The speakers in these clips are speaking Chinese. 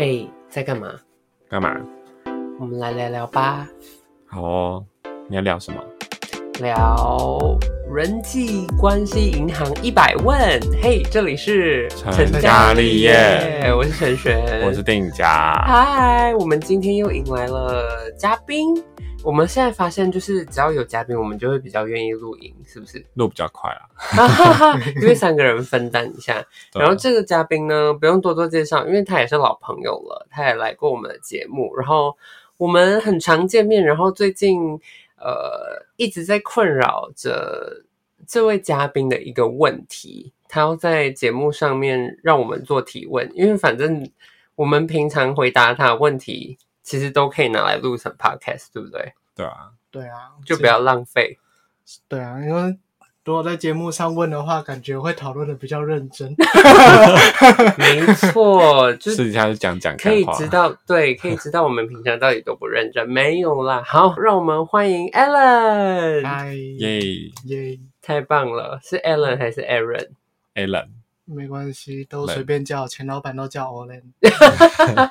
哎，在干嘛？干嘛？我们来聊聊吧。好哦，你要聊什么？聊人际关系银行一百问。嘿，这里是成家立业，我是陈璇，我是定家。嗨，我们今天又迎来了嘉宾。我们现在发现，就是只要有嘉宾，我们就会比较愿意录音，是不是？录比较快啊，因为三个人分担一下。然后这个嘉宾呢，不用多多介绍，因为他也是老朋友了，他也来过我们的节目。然后我们很常见面，然后最近呃一直在困扰着这位嘉宾的一个问题，他要在节目上面让我们做提问，因为反正我们平常回答他的问题。其实都可以拿来录成 podcast，对不对？对啊，对啊，就不要浪费。对啊，因为如果在节目上问的话，感觉会讨论的比较认真。没错，就私底下就讲讲，可以知道，对，可以知道我们平常到底多不认真。没有啦，好，让我们欢迎 Alan。嗨，耶耶，太棒了，是 Alan 还是 Aaron？Alan，没关系，都随便叫，前老板都叫 Alan。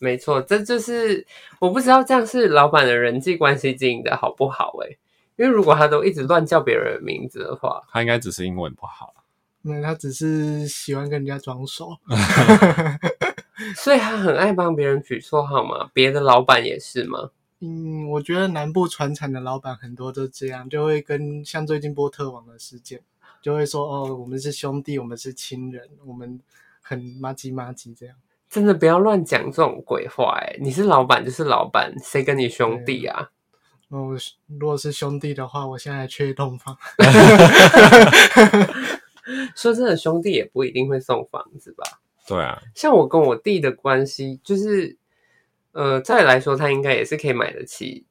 没错，这就是我不知道这样是老板的人际关系经营的好不好哎？因为如果他都一直乱叫别人的名字的话，他应该只是英文不好，那他只是喜欢跟人家装熟，所以他很爱帮别人取绰号嘛。别的老板也是吗？嗯，我觉得南部传产的老板很多都这样，就会跟像最近波特网的事件，就会说哦，我们是兄弟，我们是亲人，我们很妈鸡妈鸡这样。真的不要乱讲这种鬼话哎！你是老板就是老板，谁跟你兄弟啊？哦，如果是兄弟的话，我现在缺一栋房。说真的，兄弟也不一定会送房子吧？对啊，像我跟我弟的关系，就是呃，再来说，他应该也是可以买得起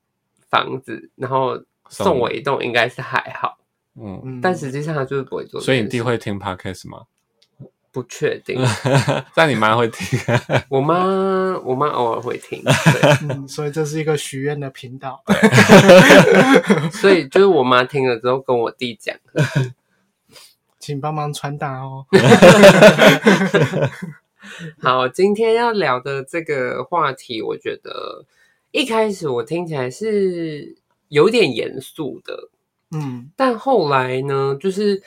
房子，然后送我一栋，应该是还好。嗯，但实际上他就是不会做。所以你弟会听 podcast 吗？不确定，但你妈会听。我妈，我妈偶尔会听。嗯，所以这是一个许愿的频道。所以就是我妈听了之后跟我弟讲，请帮忙传达哦。好，今天要聊的这个话题，我觉得一开始我听起来是有点严肃的，嗯，但后来呢，就是。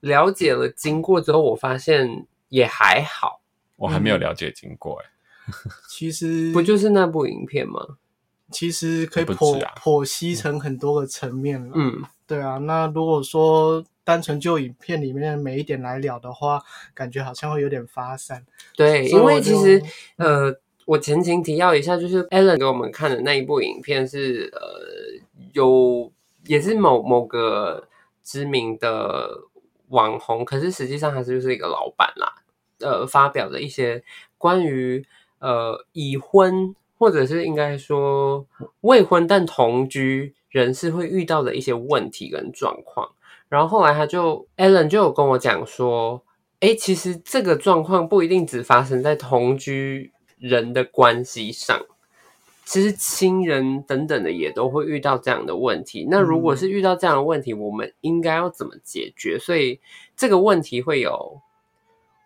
了解了经过之后，我发现也还好。我还没有了解经过哎。其实不就是那部影片吗？其实可以剖剖析成很多个层面了。嗯，对啊。那如果说单纯就影片里面的每一点来聊的话，感觉好像会有点发散。对，因为其实呃，我前情提要一下，就是 Alan 给我们看的那一部影片是呃，有也是某某个知名的。网红，可是实际上他是就是一个老板啦。呃，发表的一些关于呃已婚或者是应该说未婚但同居人士会遇到的一些问题跟状况。然后后来他就 Alan 就有跟我讲说，哎，其实这个状况不一定只发生在同居人的关系上。其实亲人等等的也都会遇到这样的问题。那如果是遇到这样的问题，我们应该要怎么解决？所以这个问题会有，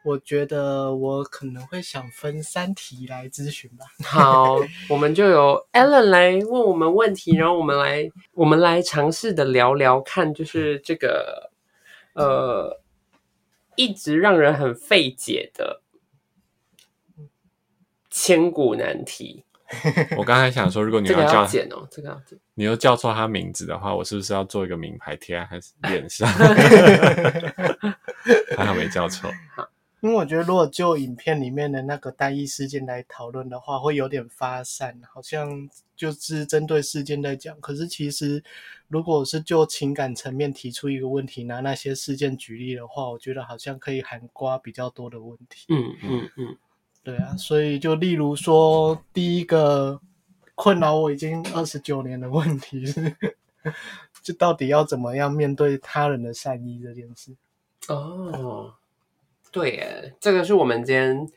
我觉得我可能会想分三题来咨询吧。好，我们就由 Alan 来问我们问题，然后我们来我们来尝试的聊聊看，就是这个呃一直让人很费解的千古难题。我刚才想说，如果你要叫剪哦，这个要剪。你又叫错他名字的话，我是不是要做一个名牌贴在他脸上？还好没叫错。因为我觉得，如果就影片里面的那个单一事件来讨论的话，会有点发散，好像就是针对事件在讲。可是其实，如果是就情感层面提出一个问题，拿那些事件举例的话，我觉得好像可以涵盖比较多的问题。嗯嗯嗯。对啊，所以就例如说，第一个困扰我已经二十九年的问题是，就到底要怎么样面对他人的善意这件事？哦，对，耶，这个是我们今天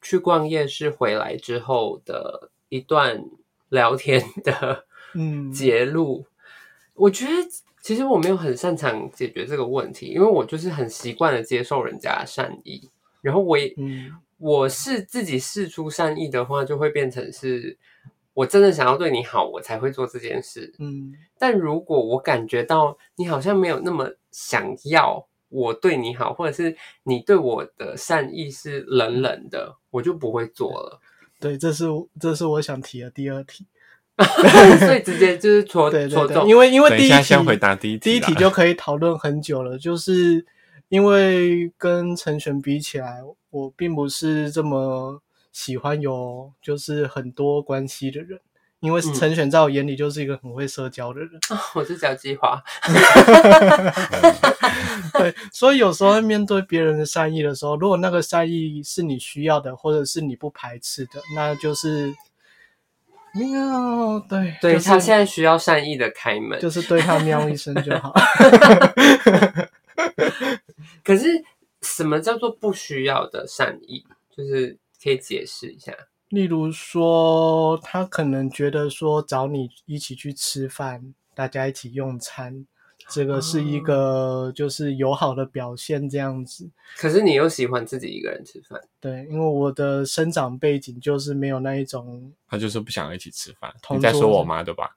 去逛夜市回来之后的一段聊天的嗯结录。我觉得其实我没有很擅长解决这个问题，因为我就是很习惯的接受人家的善意，然后我也嗯。我是自己事出善意的话，就会变成是我真的想要对你好，我才会做这件事。嗯但如果我感觉到你好像没有那么想要我对你好，或者是你对我的善意是冷冷的，我就不会做了。对，这是这是我想提的第二题。所以直接就是戳戳中，因为因为等一下第一题先回答第一题第一题就可以讨论很久了，就是因为跟陈璇比起来，我并不是这么喜欢有就是很多关系的人，因为嗯陈璇在我眼里就是一个很会社交的人，我是脚鸡花。对，所以有时候面对别人的善意的时候，如果那个善意是你需要的，或者是你不排斥的，那就是喵，对，对、就是他现在需要善意的开门，就是对他喵一声就好。可是什么叫做不需要的善意？就是可以解释一下。例如说，他可能觉得说找你一起去吃饭，大家一起用餐，这个是一个就是友好的表现，这样子。可是你又喜欢自己一个人吃饭，对，因为我的生长背景就是没有那一种，他就是不想一起吃饭。你在说我妈对吧？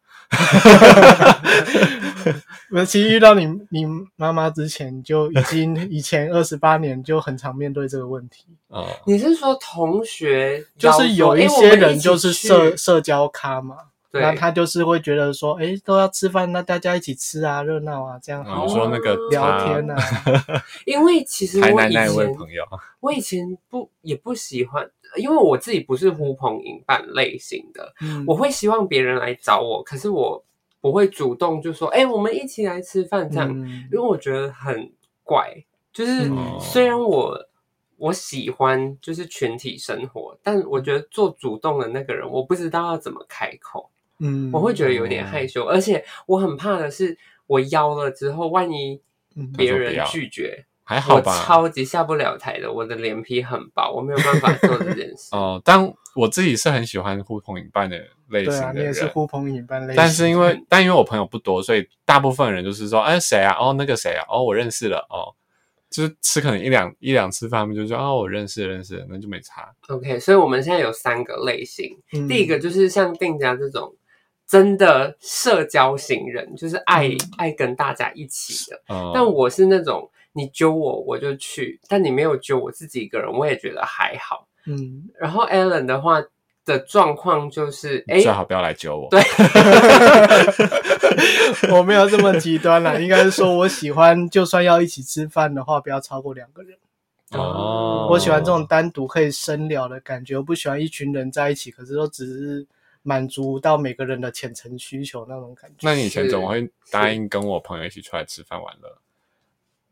我 其实遇到你你妈妈之前就已经以前二十八年就很常面对这个问题，哦，你是说同学就是有一一些人就是社社交咖嘛。对。那他就是会觉得说，哎，都要吃饭，那大家一起吃啊，热闹啊，这样然好后说那个聊天啊。因为其实我以前朋友，我以前不也不喜欢，因为我自己不是呼朋引伴类型的，嗯。我会希望别人来找我，可是我不会主动就说，哎、我们一起来吃饭这样，嗯。因为我觉得很怪。就是嗯。虽然我我喜欢就是群体生活，但我觉得做主动的那个人，我不知道要怎么开口，嗯我会觉得有点害羞，而且我很怕的是，我邀了之后，万一嗯别人拒绝。还好我吧？超级下不了台的，我的脸皮很薄，我没有办法做这件事。哦，但我自己是很喜欢呼朋引伴的类型对啊，的人。你也是呼朋引伴类型，但是因为，但因为我朋友不多，所以大部分人就是说，哎，谁啊？哦，那个谁啊？哦，我认识了。哦，就是吃可能一两一两次饭，他们就说，哦，我认识认识，那就没差。OK，所以我们现在有三个类型，嗯第一个就是像定家这种真的社交型人，就是爱、嗯爱跟大家一起的。嗯，但我是那种你揪我我就去，但你没有揪我自己一个人，我也觉得还好。嗯，然后 Alan 的话的状况就是，哎，最好不要来揪我。对，我没有这么极端啦，应该是说我喜欢，就算要一起吃饭的话，不要超过两个人。哦，我喜欢这种单独可以深聊的感觉，我不喜欢一群人在一起，可是都只是满足到每个人的浅层需求那种感觉。那你以前是怎么会答应跟我朋友一起出来吃饭玩乐？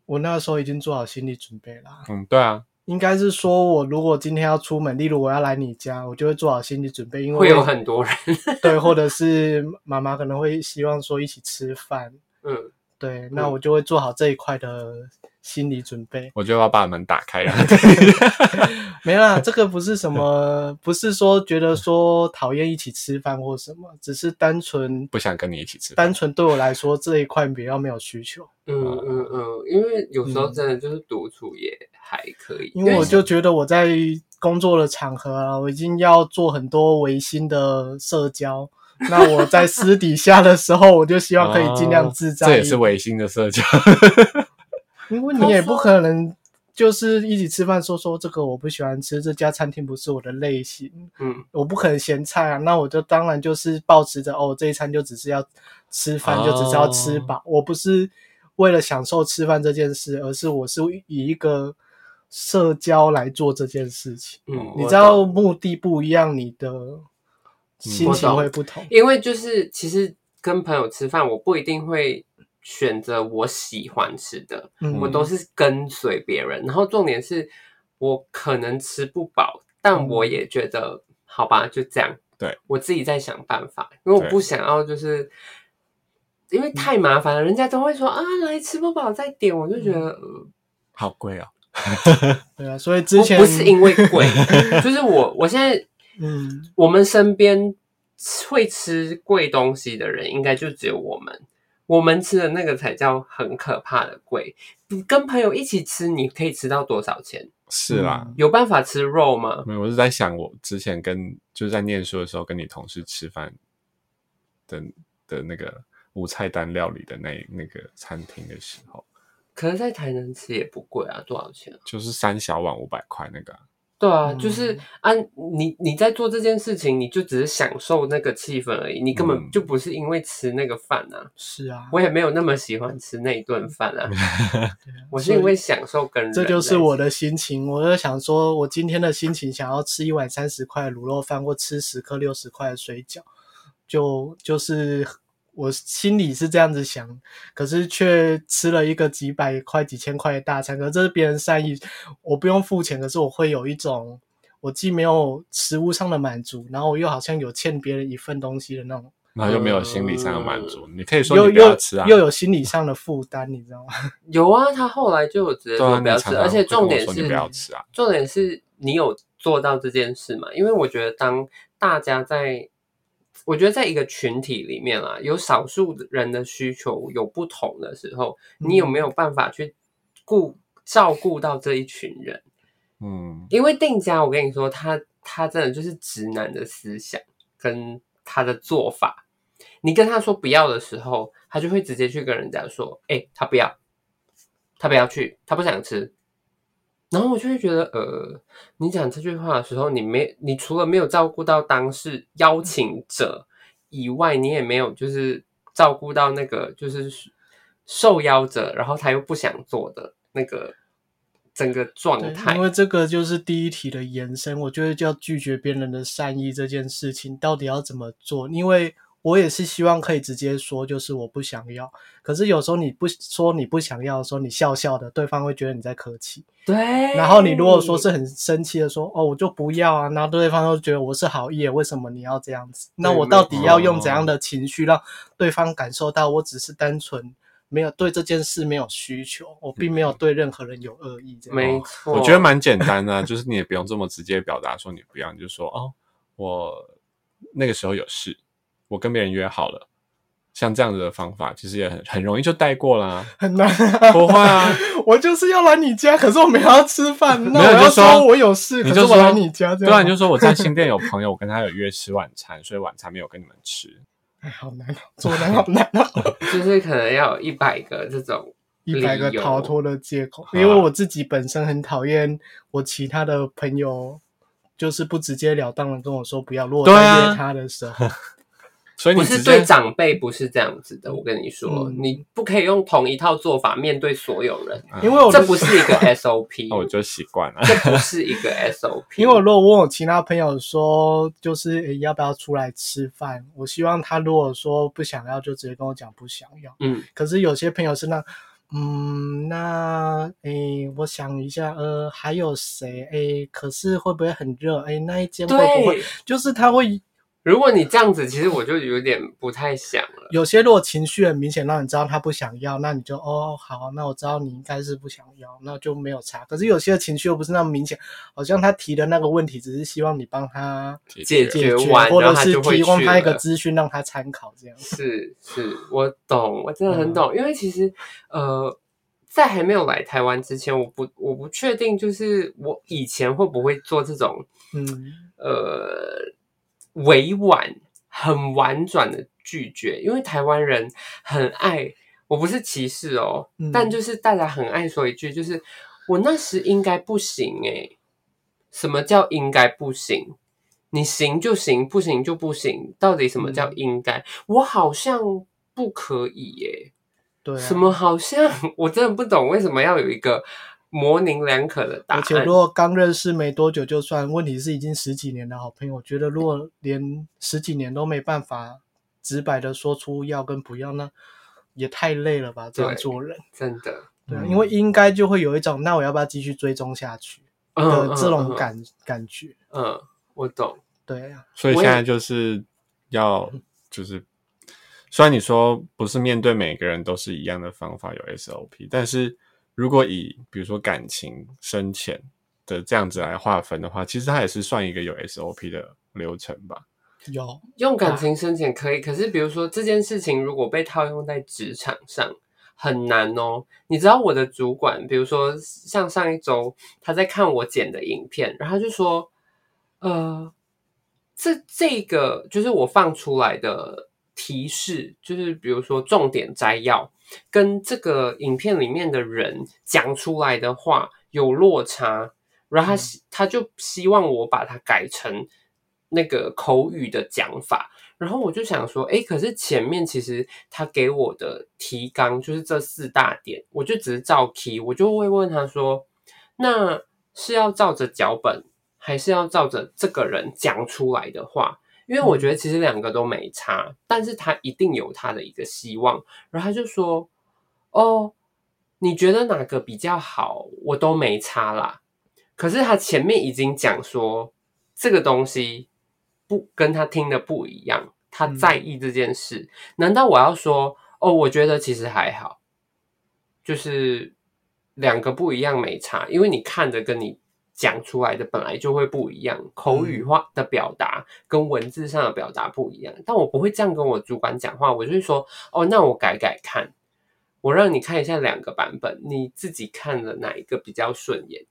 我那时候已经做好心理准备啦，嗯，对啊，应该是说我如果今天要出门，例如我要来你家，我就会做好心理准备，因为会有很多人，对，或者是妈妈可能会希望说一起吃饭，嗯，对，那我就会做好这一块的心理准备。我就要把门打开了。没啦，这个不是什么，不是说觉得说讨厌一起吃饭或什么，只是单纯不想跟你一起吃饭。单纯对我来说这一块比较没有需求，嗯嗯嗯，因为有时候真的就是独处也还可以，因为我就觉得我在工作的场合啊，我已经要做很多违心的社交。那我在私底下的时候，我就希望可以尽量自在、哦这也是违心的社交。因为你也不可能就是一起吃饭说说这个我不喜欢吃，这家餐厅不是我的类型，嗯我不可能咸菜啊。那我就当然就是保持着哦，这一餐就只是要吃饭，哦就只是要吃饱。我不是为了享受吃饭这件事，而是我是以一个社交来做这件事情。嗯，你知道目的不一样，你的心情会不同。因为就是其实跟朋友吃饭，我不一定会选择我喜欢吃的，嗯我都是跟随别人。然后重点是我可能吃不饱，但嗯我也觉得好吧，就这样。对我自己在想办法，因为我不想要就是。因为太麻烦了，人家都会说啊，来吃不饱再点，我就觉得、呃好贵哦。对啊，所以之前不是因为贵，就是我我现在 嗯我们身边会吃贵东西的人，应该就只有我们。我们吃的那个才叫很可怕的贵。你跟朋友一起吃，你可以吃到多少钱？是啦，嗯有办法吃肉吗？没有，我是在想，我之前跟就是在念书的时候，跟你同事吃饭的的那个无菜单料理的那那个餐厅的时候，可是，在台南吃也不贵啊，多少钱啊？就是三小碗五百块那个啊、对啊，嗯就是啊、你你在做这件事情，你就只是享受那个气氛而已，你根本嗯就不是因为吃那个饭啊。是啊，我也没有那么喜欢吃那一顿饭啊，对啊我是因为享受跟人这。就是我的心情。我就想说，我今天的心情想要吃一碗三十块的卤肉饭，或吃十颗六十块的水饺，就就是我心里是这样子想，可是却吃了一个几百块、几千块的大餐。可是这是别人善意，我不用付钱，可是我会有一种我既没有食物上的满足，然后我又好像有欠别人一份东西的那种，然后又没有心理上的满足。你可以说又你不要又吃啊，又有心理上的负担，你知道吗？有啊，他后来就有直接说不要吃，常常而且重点是你不要吃啊重点是你有做到这件事嘛？因为我觉得当大家在，我觉得在一个群体里面啊，有少数人的需求有不同的时候，你有没有办法去顾照顾到这一群人？嗯，因为定家，我跟你说，他他真的就是直男的思想跟他的做法。你跟他说不要的时候，他就会直接去跟人家说：“哎、他不要，他不要去，他不想吃。”然后我就会觉得，呃，你讲这句话的时候，你没，你除了没有照顾到当事邀请者以外，你也没有就是照顾到那个就是受邀者，然后他又不想做的那个整个状，态因。为这个就是第一题的延伸，我觉得叫拒绝别人的善意这件事情到底要怎么做？因为我也是希望可以直接说，就是我不想要。可是有时候你不说你不想要的时候，你笑笑的，对方会觉得你在客气。对，然后你如果说是很生气的说，哦，我就不要啊，然后对方就觉得我是好意，为什么你要这样子？那我到底要用怎样的情绪让对方感受到我只是单纯没有对这件事没有需求，我并没有对任何人有恶意这样。没错，我觉得蛮简单的啊、就是你也不用这么直接表达说你不要，你就说哦，我那个时候有事，我跟别人约好了。像这样子的方法，其实也很很容易就带过啦。很难、不会啊，我就是要来你家，可是我没有要吃饭，那 没有我要就说我有事，你就说可是我来你家这样。对啊，你就说我在新店有朋友，我跟他有约吃晚餐，所以晚餐没有跟你们吃。哎，好难哦，做人好难哦，就是可能要有一百个这种一百个逃脱的借口。啊因为我自己本身很讨厌我其他的朋友，就是不直截了当的跟我说不要。如果在对啊约他的时候，所以不是对长辈不是这样子的，我跟你说，嗯你不可以用同一套做法面对所有人，因为我的这不是一个 SOP，那我就习惯了。这不是一个 SOP，因为我如果问我其他朋友说，就是诶要不要出来吃饭，我希望他如果说不想要，就直接跟我讲不想要。嗯，可是有些朋友是那，嗯，那诶，我想一下，呃，还有谁？诶，可是会不会很热？诶，那一间会不会对，就是他会如果你这样子，其实我就有点不太想了。有些如果情绪很明显，让你知道他不想要，那你就哦好，那我知道你应该是不想要，那就没有差。可是有些情绪又不是那么明显，好像他提的那个问题只是希望你帮他解解决或者是提供他一个了资讯让他参考这样。是是，我懂，我真的很嗯懂，因为其实呃，在还没有来台湾之前，我不我不确定，就是我以前会不会做这种嗯，呃委婉、很婉转的拒绝，因为台湾人很爱，我不是歧视哦，嗯但就是大家很爱说一句，就是我那时应该不行诶、什么叫应该不行？你行就行，不行就不行。到底什么叫嗯应该？我好像不可以耶、对、啊。什么好像 我真的不懂为什么要有一个模棱两可的答而且如。果刚认识没多久就算，问题是已经十几年的好朋友，我觉得如果连十几年都没办法直白的说出要跟不要，那也太累了吧？这样做人，真的，对因为应该就会有一种，那我要不要继续追踪下去嗯的这种嗯感感觉？嗯，我懂。对啊，所以现在就是要就是，虽然你说不是面对每个人都是一样的方法有 SOP，但是如果以比如说感情深浅的这样子来划分的话，其实它也是算一个有 SOP 的流程吧。有用感情深浅可以，可是比如说这件事情如果被套用在职场上，很难哦。你知道我的主管，比如说像上一周他在看我剪的影片，然后他就说，呃，这这个就是我放出来的提示，就是比如说重点摘要，跟这个影片里面的人讲出来的话有落差，然后他希他就希望我把它改成那个口语的讲法。然后我就想说，哎，可是前面其实他给我的提纲就是这四大点，我就只是照 key，我就会问他说，那是要照着脚本，还是要照着这个人讲出来的话？因为我觉得其实两个都没差，但是他一定有他的一个希望。然后他就说，哦，你觉得哪个比较好？我都没差啦。可是他前面已经讲说，这个东西不跟他听的不一样，他在意这件事。难道我要说，哦，我觉得其实还好，就是两个不一样没差，因为你看着跟你讲出来的本来就会不一样，口语化的表达跟文字上的表达不一样。但我不会这样跟我主管讲话，我就会说，哦，那我改改看，我让你看一下两个版本，你自己看了哪一个比较顺眼。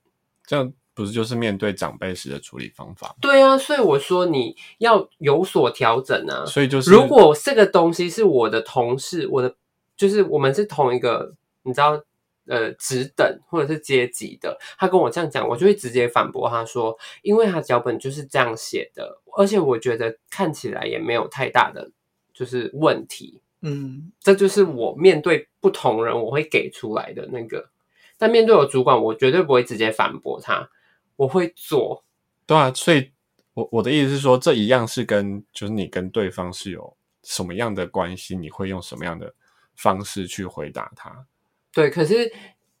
这样不是就是面对长辈时的处理方法吗？对啊，所以我说你要有所调整啊。所以就是如果这个东西是我的同事，我的就是我们是同一个，你知道，呃，职等或者是阶级的，他跟我这样讲，我就会直接反驳他说，因为他脚本就是这样写的，而且我觉得看起来也没有太大的就是问题，嗯，这就是我面对不同人我会给出来的那个，但面对我主管，我绝对不会直接反驳他，我会做。对啊，所以我我的意思是说，这一样是跟就是你跟对方是有什么样的关系，你会用什么样的方式去回答他？对，可是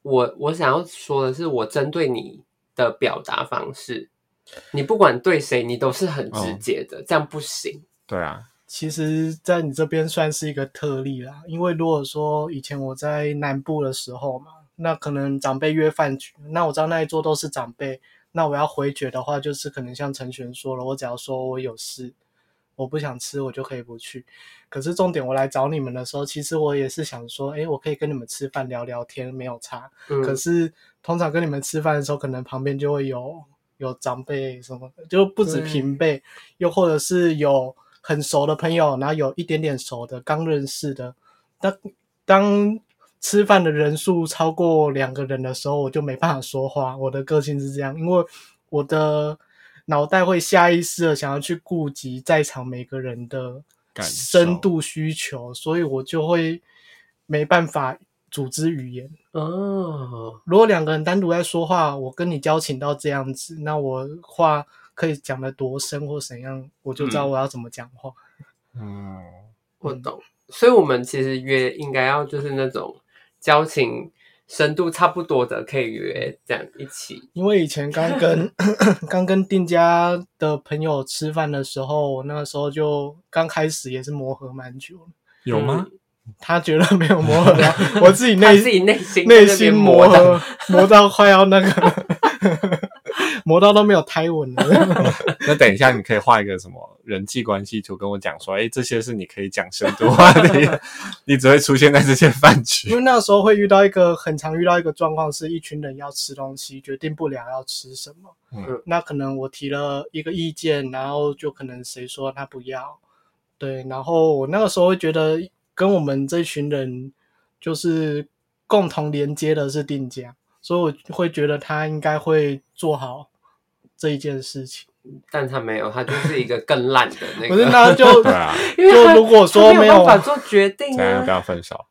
我我想要说的是，我针对你的表达方式，你不管对谁，你都是很直接的，这样不行。对啊，其实，在你这边算是一个特例啦，因为如果说以前我在南部的时候嘛，那可能长辈约饭局，那我知道那一桌都是长辈，那我要回绝的话，就是可能像陈璇说了，我只要说我有事，我不想吃，我就可以不去。可是重点，我来找你们的时候，其实我也是想说，诶，我可以跟你们吃饭聊聊天，没有差。嗯，可是通常跟你们吃饭的时候，可能旁边就会有有长辈什么的，就不止平辈，又或者是有很熟的朋友，然后有一点点熟的刚认识的。当当吃饭的人数超过两个人的时候，我就没办法说话。我的个性是这样，因为我的脑袋会下意识的想要去顾及在场每个人的深度需求，所以我就会没办法组织语言。哦，如果两个人单独在说话，我跟你交情到这样子，那我话可以讲得多深或怎样，我就知道我要怎么讲话。嗯，我懂。所以，我们其实约应该要就是那种交情深度差不多的，可以约这样一起。因为以前刚跟 刚跟店家的朋友吃饭的时候，我那个时候就刚开始也是磨合蛮久了。有吗？他觉得没有磨合到，我自己内自己内心内心磨磨合磨到快要那个磨刀都没有胎纹了。那等一下，你可以画一个什么人际关系图，跟我讲说，哎，这些是你可以讲深度话的，你只会出现在这些饭局因。为那时候会遇到一个很常遇到一个状况，是一群人要吃东西，决定不了要吃什么。嗯那可能我提了一个意见，然后就可能谁说他不要，对，然后我那个时候会觉得跟我们这群人就是共同连接的是定价，所以我会觉得他应该会做好这一件事情。但他没有，他就是一个更烂的那个可是个。那就 对啊，因为他就如果说他没没有办法做决定啊 怎样要不，要分手？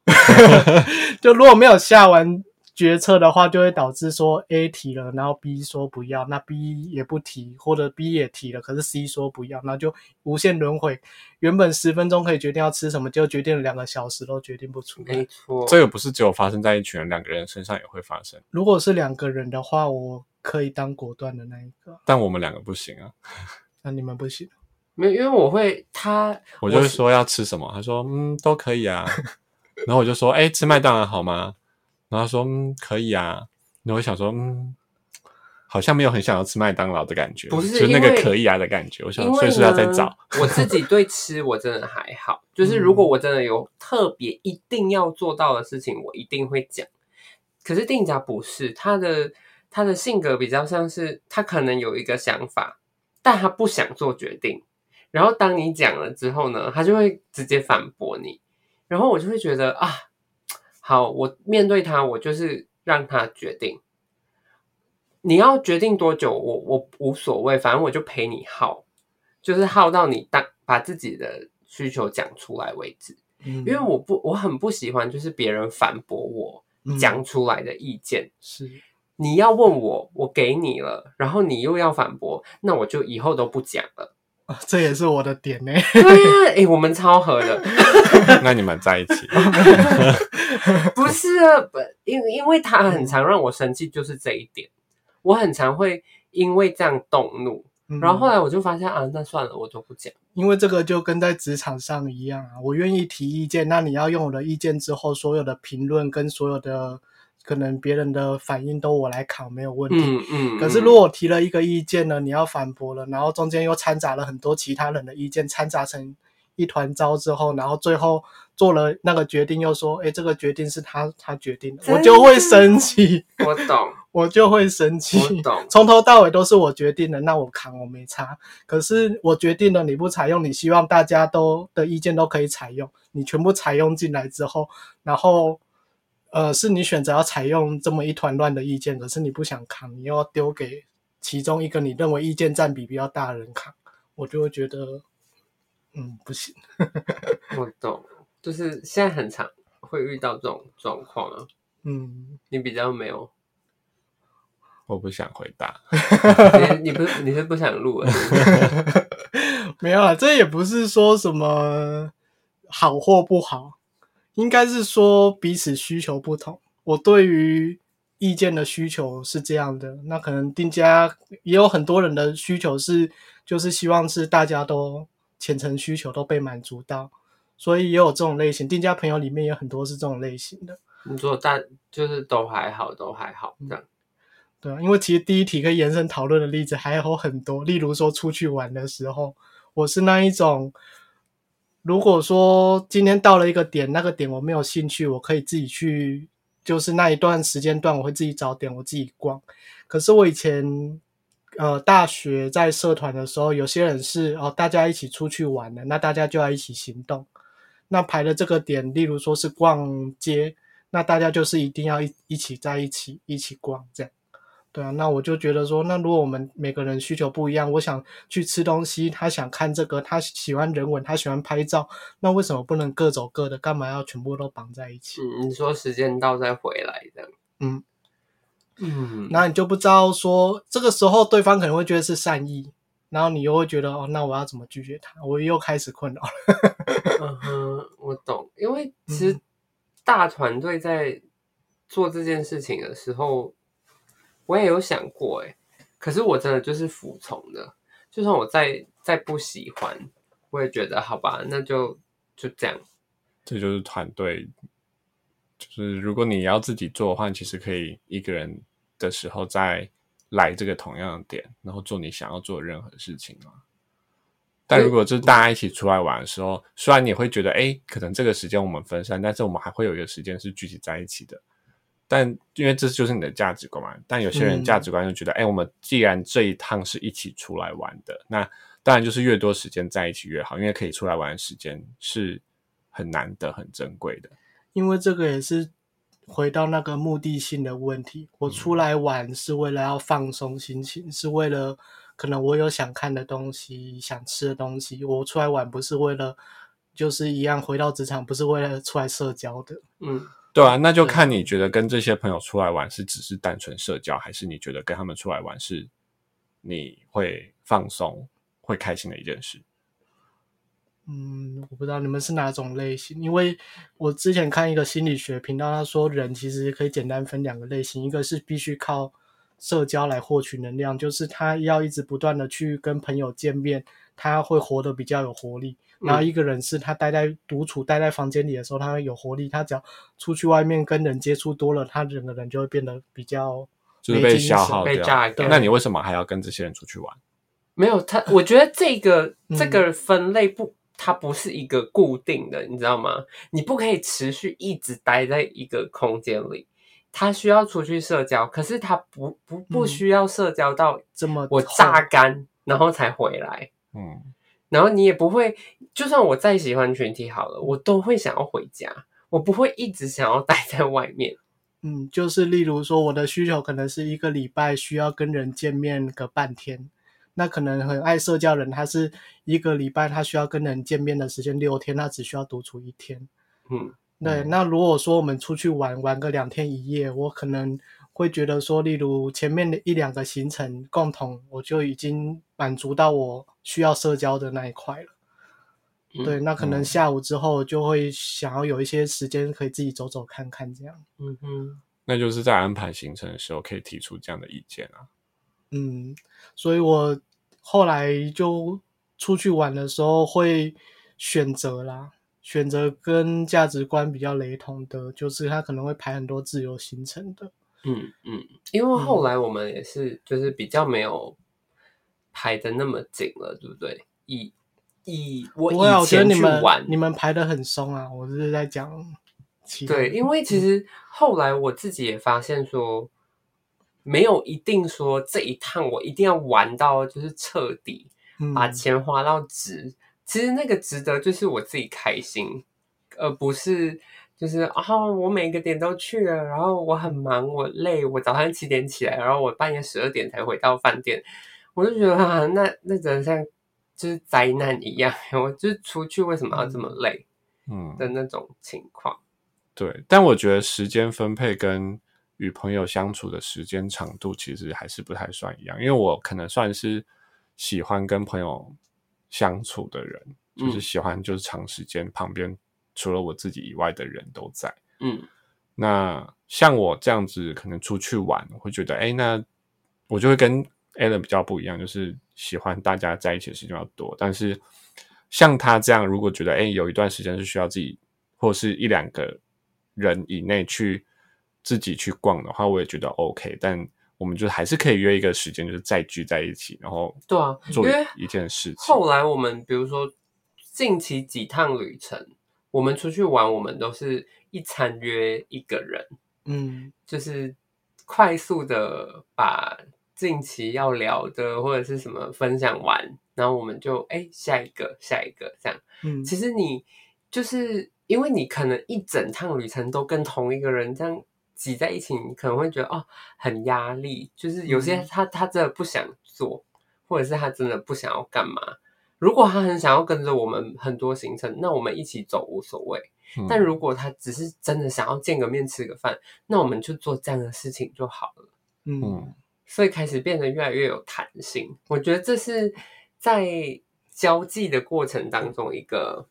就如果没有下完决策的话，就会导致说 A 提了，然后 B 说不要，那 B 也不提，或者 B 也提了，可是 C 说不要，那就无限轮回。原本十分钟可以决定要吃什么，就决定了两个小时都决定不出来。没错。这个不是只有发生在一群人，两个人身上也会发生，如果是两个人的话，我可以当果断的那一个，但我们两个不行啊。那你们不行。没有，因为我会他，我就会说要吃什么，他说嗯都可以啊，然后我就说哎吃麦当劳好吗？然后他说嗯可以啊，然后我想说嗯好像没有很想要吃麦当劳的感觉，不是就那个为可以啊的感觉。我想因为随时要再呢找。我自己对吃我真的还好，就是如果我真的有特别一定要做到的事情，我一定会讲。可是定家不是他的，他的性格比较像是他可能有一个想法，但他不想做决定。然后当你讲了之后呢，他就会直接反驳你。然后我就会觉得啊，好，我面对他，我就是让他决定。你要决定多久，我我无所谓，反正我就陪你耗，就是耗到你当把自己的需求讲出来为止。嗯，因为我不我很不喜欢就是别人反驳我嗯讲出来的意见。是你要问我，我给你了，然后你又要反驳，那我就以后都不讲了。啊这也是我的点呢。对呀、诶，我们超合的，那你们在一起，不是啊，不，因因为他很常让我生气，就是这一点，我很常会因为这样动怒，嗯然后后来我就发现啊，那算了，我就不讲。因为这个就跟在职场上一样啊，我愿意提意见，那你要用我的意见之后，所有的评论跟所有的可能别人的反应都我来扛，没有问题。嗯嗯。可是如果我提了一个意见呢，你要反驳了，然后中间又掺杂了很多其他人的意见，掺杂成一团糟之后，然后最后做了那个决定，又说，哎，这个决定是他他决定的，的我就会生气，我懂，我就会生气。我懂。从头到尾都是我决定的，那我扛我没差。可是我决定了，你不采用，你希望大家都的意见都可以采用，你全部采用进来之后，然后呃，是你选择要采用这么一团乱的意见，可是你不想扛，你又要丢给其中一个你认为意见占比比较大的人扛，我就会觉得，嗯，不行。我懂，就是现在很常会遇到这种状况啊。嗯，你比较没有，我不想回答。你你不是你是不想录 没有啊，这也不是说什么好或不好，应该是说彼此需求不同。我对于意见的需求是这样的，那可能丁家也有很多人的需求是，就是希望是大家都浅层需求都被满足到，所以也有这种类型。店家朋友里面有很多是这种类型的，你说大就是都还好，都还好这样。对啊，因为其实第一题可以延伸讨论的例子还有很多，例如说出去玩的时候，我是那一种，如果说今天到了一个点，那个点我没有兴趣，我可以自己去，就是那一段时间段我会自己找点我自己逛。可是我以前呃大学在社团的时候，有些人是哦大家一起出去玩的，那大家就要一起行动。那排的这个点，例如说是逛街，那大家就是一定要一一起在一起一起逛这样。对啊，那我就觉得说，那如果我们每个人需求不一样，我想去吃东西，他想看这个，他喜欢人文，他喜欢拍照，那为什么不能各走各的？干嘛要全部都绑在一起？嗯，你说时间到再回来这样。嗯，嗯，那你就不知道说，这个时候对方可能会觉得是善意，然后你又会觉得哦，那我要怎么拒绝他？我又开始困扰了。嗯哼，我懂，因为其实大团队在做这件事情的时候，我也有想过，哎，可是我真的就是服从的，就算我再再不喜欢，我也觉得好吧，那就就这样。这就是团队，就是如果你要自己做的话，其实可以一个人的时候再来这个同样的点，然后做你想要做的任何事情嘛。但如果就是大家一起出来玩的时候，虽然你会觉得，哎，可能这个时间我们分散，但是我们还会有一个时间是聚集在一起的。但因为这就是你的价值观嘛，但有些人嗯价值观就觉得，哎、我们既然这一趟是一起出来玩的，那当然就是越多时间在一起越好，因为可以出来玩的时间是很难得、很珍贵的。因为这个也是回到那个目的性的问题。我出来玩是为了要放松心情，是为了可能我有想看的东西、想吃的东西。我出来玩不是为了，就是一样回到职场，不是为了出来社交的。嗯，对啊，那就看你觉得跟这些朋友出来玩是只是单纯社交，还是你觉得跟他们出来玩是你会放松、会开心的一件事。嗯，我不知道你们是哪种类型，因为我之前看一个心理学频道，他说人其实可以简单分两个类型，一个是必须靠社交来获取能量，就是他要一直不断的去跟朋友见面，他会活得比较有活力。然后一个人是他待在独处、待在房间里的时候，他会有活力，他只要出去外面跟人接触多了，他整个人就会变得比较就是被消耗掉被榨。干那你为什么还要跟这些人出去玩？没有他，我觉得这个嗯这个分类不，它不是一个固定的，你知道吗？你不可以持续一直待在一个空间里，他需要出去社交，可是他不不不嗯需要社交到这么我榨干，然后才回来。嗯，然后你也不会，就算我再喜欢群体好了，我都会想要回家，我不会一直想要待在外面。嗯，就是例如说，我的需求可能是一个礼拜需要跟人见面个半天，那可能很爱社交人，他是一个礼拜他需要跟人见面的时间六天，他只需要独处一天。嗯，对，嗯那如果说我们出去玩玩个两天一夜，我可能会觉得说，例如前面的一两个行程共同，我就已经满足到我需要社交的那一块了。嗯对，那可能嗯下午之后就会想要有一些时间可以自己走走看看这样。嗯哼，那就是在安排行程的时候可以提出这样的意见啊。嗯，所以我后来就出去玩的时候会选择啦，选择跟价值观比较雷同的，就是他可能会排很多自由行程的。嗯嗯，因为后来我们也是就是比较没有排的那么紧了，对不对？以以我以我觉得前你们去玩，你们排的很松啊，我是在讲对，因为其实后来我自己也发现说，没有一定说这一趟我一定要玩到就是彻底，嗯把钱花到值。其实那个值得就是我自己开心，而不是就是啊、我每个点都去了，然后我很忙，我累，我早上七点起来，然后我半夜十二点才回到饭店，我就觉得啊，那那真的像就是灾难一样，我就是出去为什么要这么累嗯，的那种情况。对。但我觉得时间分配跟与朋友相处的时间长度其实还是不太算一样，因为我可能算是喜欢跟朋友相处的人，就是嗯喜欢就是长时间旁边除了我自己以外的人都在。嗯那像我这样子，可能出去玩，我会觉得，哎，那我就会跟 Alan 比较不一样，就是喜欢大家在一起的时间要多。但是像他这样，如果觉得，哎，有一段时间是需要自己，或是一两个人以内去自己去逛的话，我也觉得 OK。但我们就还是可以约一个时间，就是再聚在一起，然后对啊做一件事情。后来我们比如说近期几趟旅程，我们出去玩，我们都是一餐约一个人，嗯就是快速的把近期要聊的或者是什么分享完，然后我们就哎下一个下一个这样。嗯，其实你就是因为你可能一整趟旅程都跟同一个人这样挤在一起，你可能会觉得哦很压力，就是有些嗯他他真的不想做，或者是他真的不想要干嘛。如果他很想要跟着我们很多行程，那我们一起走无所谓。嗯但如果他只是真的想要见个面吃个饭，那我们就做这样的事情就好了。嗯嗯所以开始变得越来越有弹性。我觉得这是在交际的过程当中一个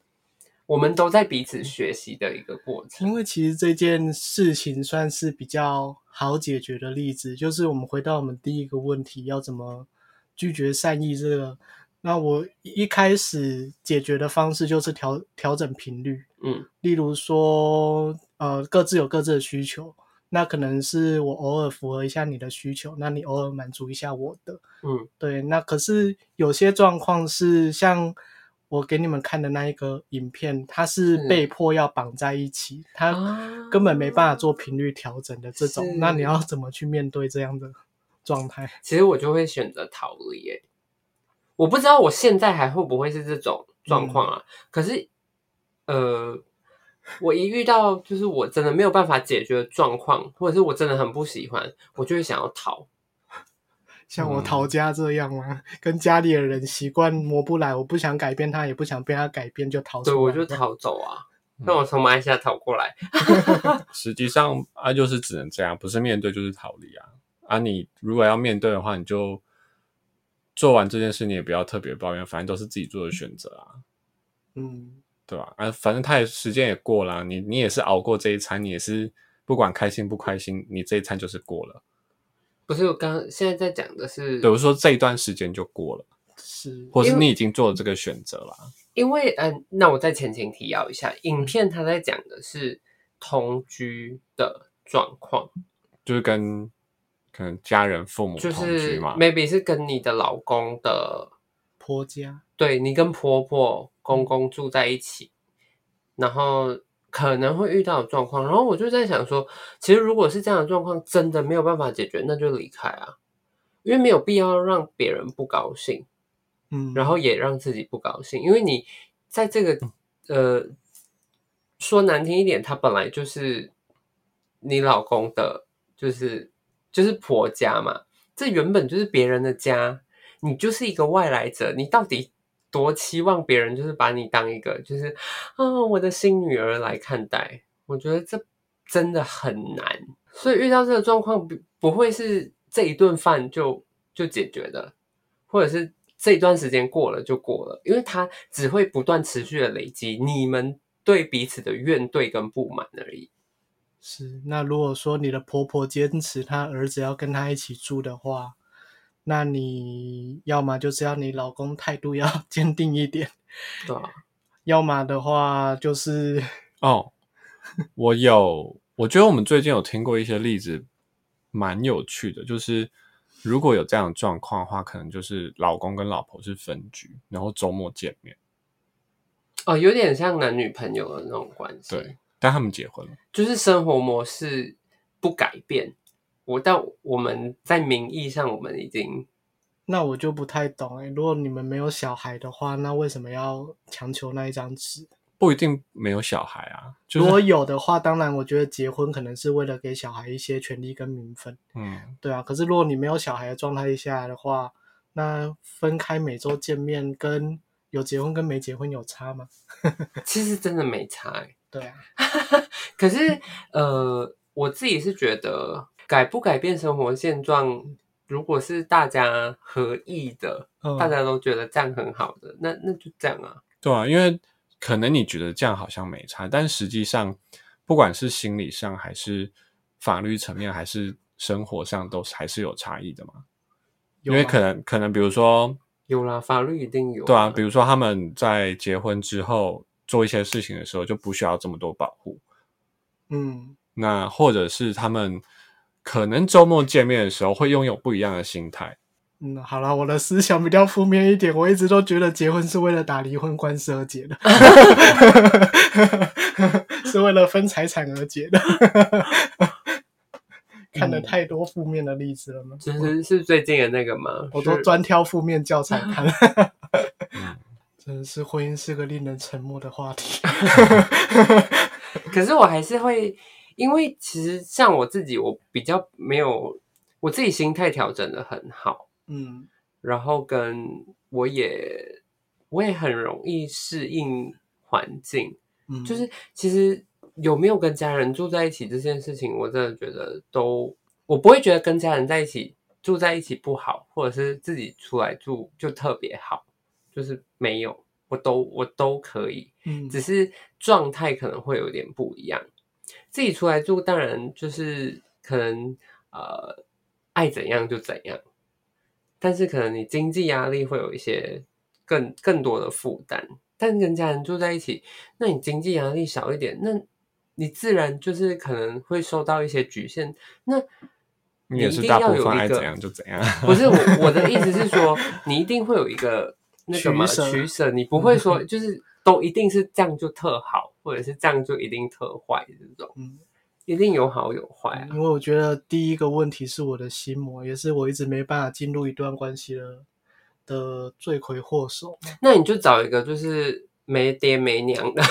我们都在彼此学习的一个过程。因为其实这件事情算是比较好解决的例子，就是我们回到我们第一个问题，要怎么拒绝善意这个。那我一开始解决的方式就是调调整频率，嗯例如说，呃，各自有各自的需求，那可能是我偶尔符合一下你的需求，那你偶尔满足一下我的，嗯对。那可是有些状况是像我给你们看的那一个影片，它是是被迫要绑在一起，它啊根本没办法做频率调整的这种是，那你要怎么去面对这样的 状态？其实我就会选择逃离。耶，我不知道我现在还会不会是这种状况啊？可是，呃，我一遇到就是我真的没有办法解决的状况，或者是我真的很不喜欢，我就会想要逃。像我嗯逃家这样吗？跟家里的人习惯磨不来，我不想改变他，也不想被他改变，就逃走对，我就逃走啊，那我从马来西亚逃过来。实际上啊，就是只能这样，不是面对就是逃离啊。啊，你如果要面对的话，你就做完这件事，你也不要特别抱怨，反正都是自己做的选择啊，嗯，对吧？啊，反正他也时间也过了啊，你你也是熬过这一餐，你也是不管开心不开心，你这一餐就是过了。不是我刚刚现在在讲的是，比如说这一段时间就过了，是，或是你已经做了这个选择了啊。因为嗯、那我再前情提要一下，影片它在讲的是同居的状况，就是跟可能家人父母就同居是嘛，maybe 是跟你的老公的，婆家，对你跟婆婆、公公住在一起，然后可能会遇到的状况。然后我就在想说，其实如果是这样的状况，真的没有办法解决，那就离开啊，因为没有必要让别人不高兴。嗯，然后也让自己不高兴，因为你在这个呃说难听一点，他本来就是你老公的，就是就是婆家嘛，这原本就是别人的家，你就是一个外来者，你到底多期望别人就是把你当一个就是啊我的新女儿来看待？我觉得这真的很难，所以遇到这个状况不不会是这一顿饭就就解决的，或者是这一段时间过了就过了，因为它只会不断持续的累积你们对彼此的怨怼跟不满而已。是。那如果说你的婆婆坚持她儿子要跟她一起住的话，那你要么就是要你老公态度要 坚定一点，对啊，要么的话就是哦，我有，我觉得我们最近有听过一些例子，蛮有趣的。就是如果有这样的状况的话，可能就是老公跟老婆是分居，然后周末见面，哦，有点像男女朋友的那种关系，对，但他们结婚了。就是生活模式不改变。我但我们在名义上，我们已经那我就不太懂哎、如果你们没有小孩的话，那为什么要强求那一张纸？不一定没有小孩啊，就如果有的话，当然我觉得结婚可能是为了给小孩一些权利跟名分，嗯，对啊。可是如果你没有小孩的状态下的话，那分开每周见面跟有结婚跟没结婚有差吗？其实真的没差、欸。对啊，可是呃，我自己是觉得改不改变生活现状，如果是大家合意的，嗯大家都觉得这样很好的，那那就这样啊。对啊，因为可能你觉得这样好像没差，但实际上，不管是心理上还是法律层面，还是生活上，都是还是有差异的嘛。因为可能可能比如说，有啦，法律一定有、对啊，比如说他们在结婚之后做一些事情的时候，就不需要这么多保护。嗯，那或者是他们可能周末见面的时候会拥有不一样的心态。嗯，好了，我的思想比较负面一点，我一直都觉得结婚是为了打离婚官司而结的，是为了分财产而结的。看了太多负面的例子了吗？就是是最近的那个吗？我都是专挑负面教材看。嗯真的是婚姻是个令人沉默的话题。可是我还是会，因为其实像我自己，我比较没有我自己心态调整的很好，嗯然后跟我也我也很容易适应环境，嗯，就是其实有没有跟家人住在一起这件事情，我真的觉得都我不会觉得跟家人在一起住在一起不好，或者是自己出来住就特别好，就是没有，我都我都可以。嗯只是状态可能会有点不一样。自己出来住，当然就是可能呃爱怎样就怎样，但是可能你经济压力会有一些更更多的负担。但跟家人住在一起，那你经济压力少一点，那你自然就是可能会受到一些局限。那你也是一定大部分要有一个爱怎样就怎样。不是我 我的意思是说，你一定会有一个那个嘛取取舍，你不会说就是都一定是这样就特好，或者是这样就一定特坏这种，嗯，一定有好有坏啊。因为我觉得第一个问题是我的心魔，也是我一直没办法进入一段关系的的罪魁祸首。那你就找一个就是没爹没娘的，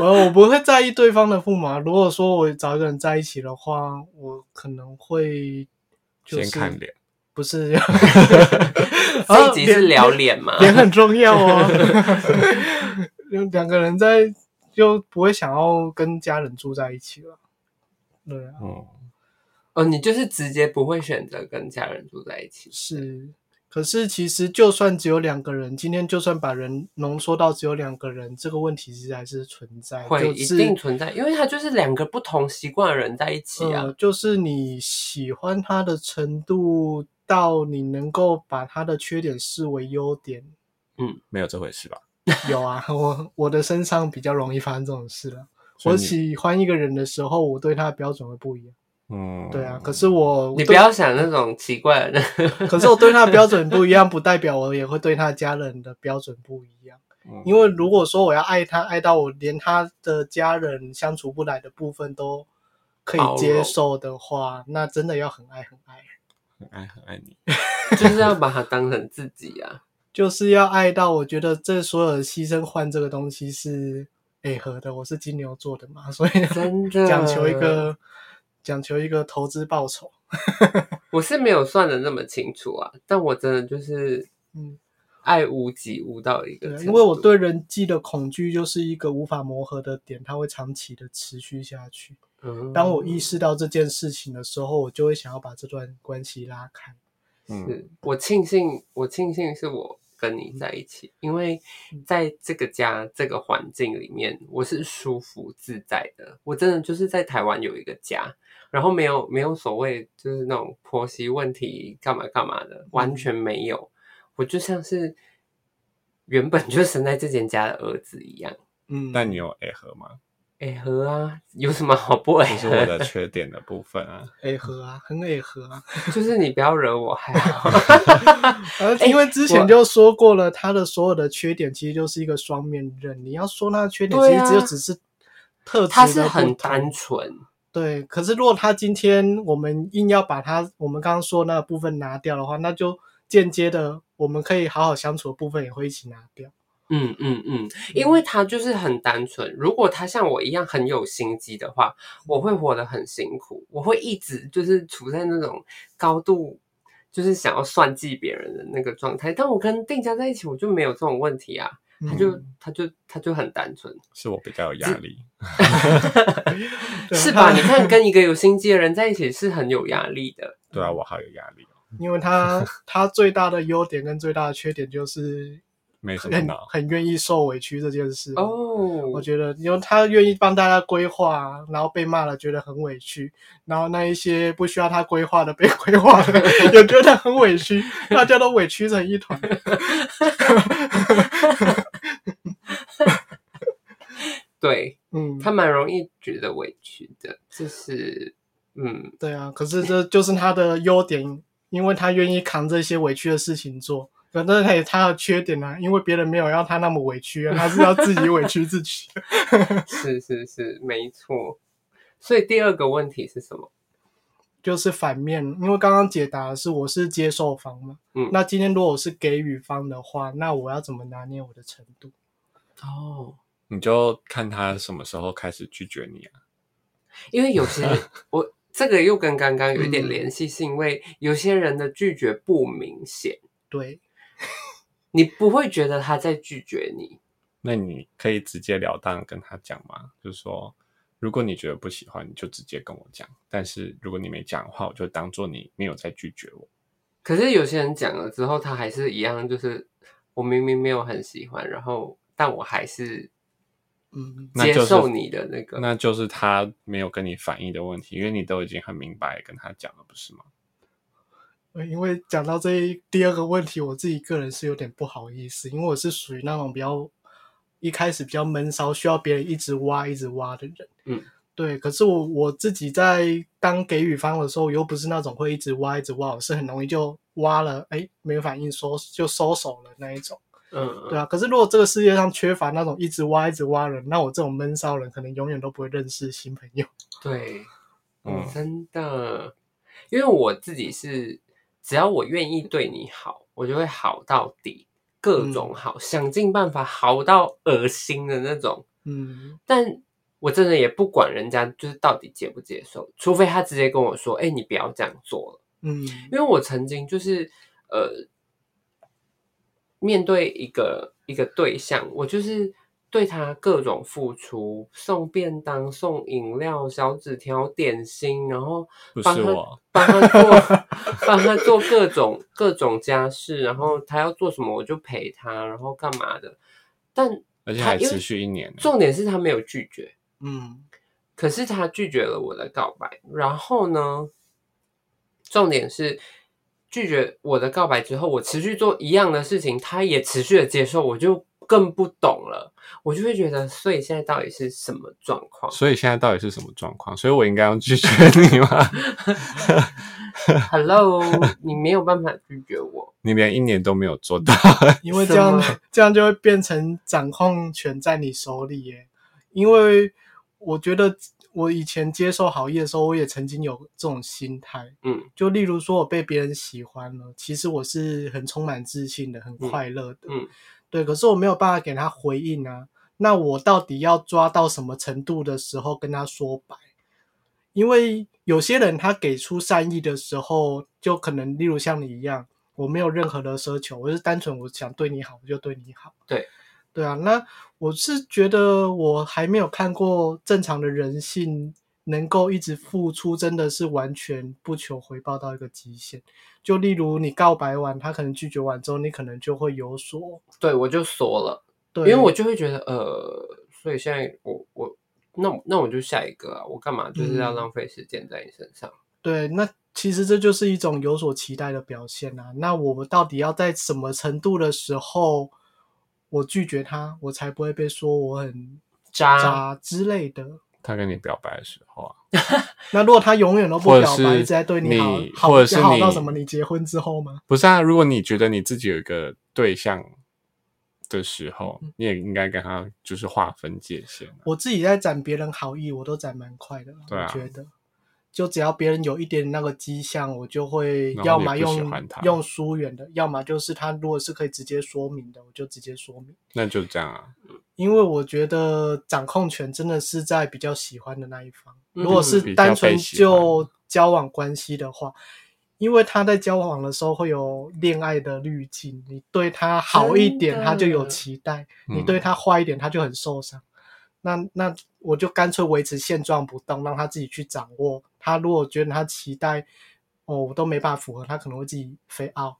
我我不会在意对方的父母啊。如果说我找一个人在一起的话，我可能会就是先看脸，不是 这一集是聊脸嘛？脸很重要哦。两个人在就不会想要跟家人住在一起了。对啊，嗯，哦，你就是直接不会选择跟家人住在一起。是。可是其实就算只有两个人，今天就算把人浓缩到只有两个人，这个问题其实还是存在，会一就是定存在，因为他就是两个不同习惯的人在一起啊。呃，就是你喜欢他的程度到你能够把他的缺点视为优点，嗯没有这回事吧？有啊，我我的身上比较容易发生这种事了。我所以你喜欢一个人的时候，我对他的标准会不一样。嗯，对啊，可是我你不要想那种奇怪的，可是我对他的标准不一样，不代表我也会对他家人的标准不一样。嗯因为如果说我要爱他，爱到我连他的家人相处不来的部分都可以接受的话，那真的要很爱很爱，很爱很爱你。就是要把他当成自己啊。就是要爱到我觉得这所有的牺牲换这个东西是配合的。我是金牛座的嘛，所以真的讲求一个讲求一个投资报酬。我是没有算的那么清楚啊，但我真的就是 嗯，爱无极无到一个因为我对人际的恐惧就是一个无法磨合的点，它会长期的持续下去。嗯当我意识到这件事情的时候，我就会想要把这段关系拉开。嗯，是我庆幸，我庆幸是我跟你在一起，因为在这个家这个环境里面，我是舒服自在的。我真的就是在台湾有一个家，然后没有没有所谓就是那种婆媳问题干嘛干嘛的，完全没有。我就像是原本就生在这间家的儿子一样。嗯，但你有爱和吗？哎和啊，有什么好不哎这是我的缺点的部分啊。A 合啊，很 A 合啊。就是你不要惹我还好。因为之前就说过了，他的所有的缺点其实就是一个双面刃。你要说他的缺点，其啊实只有只是特质他是的不同很单纯，对，可是如果他今天我们硬要把他我们刚刚说那个部分拿掉的话，那就间接的我们可以好好相处的部分也会一起拿掉。嗯嗯嗯，因为他就是很单纯。如果他像我一样很有心机的话，我会活得很辛苦，我会一直就是处在那种高度，就是想要算计别人的那个状态。但我跟定家在一起，我就没有这种问题啊。他就嗯他就他就很单纯，是我比较有压力。对是吧？你看跟一个有心机的人在一起是很有压力的。对啊，我好有压力哦，因为他他最大的优点跟最大的缺点就是很没什么脑。很愿意受委屈这件事。哦，我觉得，因为他愿意帮大家规划，然后被骂了觉得很委屈，然后那一些不需要他规划的被规划的也觉得很委屈，大家都委屈成一团。对嗯，他蛮容易觉得委屈的，就是嗯，对啊，可是这就是他的优点，因为他愿意扛这些委屈的事情做。可是他也他的缺点啊，因为别人没有让他那么委屈啊，他是要自己委屈自己。是是是，没错。所以第二个问题是什么？就是反面，因为刚刚解答的是我是接受方嘛，嗯那今天如果我是给予方的话，那我要怎么拿捏我的程度？哦，你就看他什么时候开始拒绝你啊？因为有些 我这个又跟刚刚有一点嗯联系，是因为有些人的拒绝不明显，对，你不会觉得他在拒绝你。那你可以直截了当跟他讲吗？就是说，如果你觉得不喜欢，你就直接跟我讲。但是如果你没讲的话，我就当做你没有在拒绝我。可是有些人讲了之后，他还是一样，就是我明明没有很喜欢，然后但我还是嗯，接受你的那个。那就是他没有跟你反应的问题，因为你都已经很明白跟他讲了，不是吗？呃因为讲到这一第二个问题，我自己个人是有点不好意思，因为我是属于那种比较一开始比较闷骚，需要别人一直挖一直挖的人。嗯，对。可是我我自己在当给予方的时候，我又不是那种会一直挖一直挖，我是很容易就挖了，哎，没有反应收就收手了那一种。嗯，对啊，可是如果这个世界上缺乏那种一直挖一直挖人，那我这种闷骚人可能永远都不会认识新朋友。对，嗯嗯，真的，因为我自己是，只要我愿意对你好，我就会好到底，各种好，想尽办法好到恶心的那种。嗯但我真的也不管人家就是到底接不接受，除非他直接跟我说：“哎、你不要这样做了。”嗯因为我曾经就是呃，面对一个一个对象，我就是对他各种付出，送便当、送饮料、小纸条、点心，然后不帮他帮他做 帮他做各种各种家事，然后他要做什么我就陪他，然后干嘛的。但而且还持续一年。重点是他没有拒绝，嗯可是他拒绝了我的告白，然后呢，重点是拒绝我的告白之后，我持续做一样的事情，他也持续的接受，我就更不懂了，我就会觉得，所以现在到底是什么状况？所以现在到底是什么状况？所以我应该要拒绝你吗？？Hello，你没有办法拒绝我，你连一年都没有做到，因为这样这样就会变成掌控权在你手里耶。因为我觉得我以前接受好意的时候，我也曾经有这种心态，嗯。就例如说我被别人喜欢了，其实我是很充满自信的，很快乐的，嗯，对。可是我没有办法给他回应啊，那我到底要抓到什么程度的时候跟他说白？因为有些人他给出善意的时候，就可能例如像你一样，我没有任何的奢求，我是单纯我想对你好，我就对你好。对，对啊，那我是觉得我还没有看过正常的人性能够一直付出，真的是完全不求回报到一个极限。就例如你告白完，他可能拒绝完之后，你可能就会有所对我就锁了，对，因为我就会觉得，呃，所以现在我我那那我就下一个啊，我干嘛就是要嗯浪费时间在你身上？对，那其实这就是一种有所期待的表现啊。那我们到底要在什么程度的时候，我拒绝他，我才不会被说我很渣渣之类的？他跟你表白的时候啊，那如果他永远都不表白，一直在对好你好，或者是你好到什么？你结婚之后吗？不是啊？如果你觉得你自己有一个对象的时候，嗯你也应该跟他就是划分界限啊。我自己在攒别人好意，我都攒蛮快的，对啊我觉得。就只要别人有一点那个迹象，我就会要么用用疏远的，要么就是他如果是可以直接说明的，我就直接说明。那就这样啊。因为我觉得掌控权真的是在比较喜欢的那一方。嗯如果是单纯就交往关系的话，因为他在交往的时候会有恋爱的滤镜，你对他好一点，他就有期待；你嗯对他坏一点，他就很受伤。那那我就干脆维持现状不动，让他自己去掌握。他如果觉得他期待哦，我都没办法符合，他可能会自己飞 out。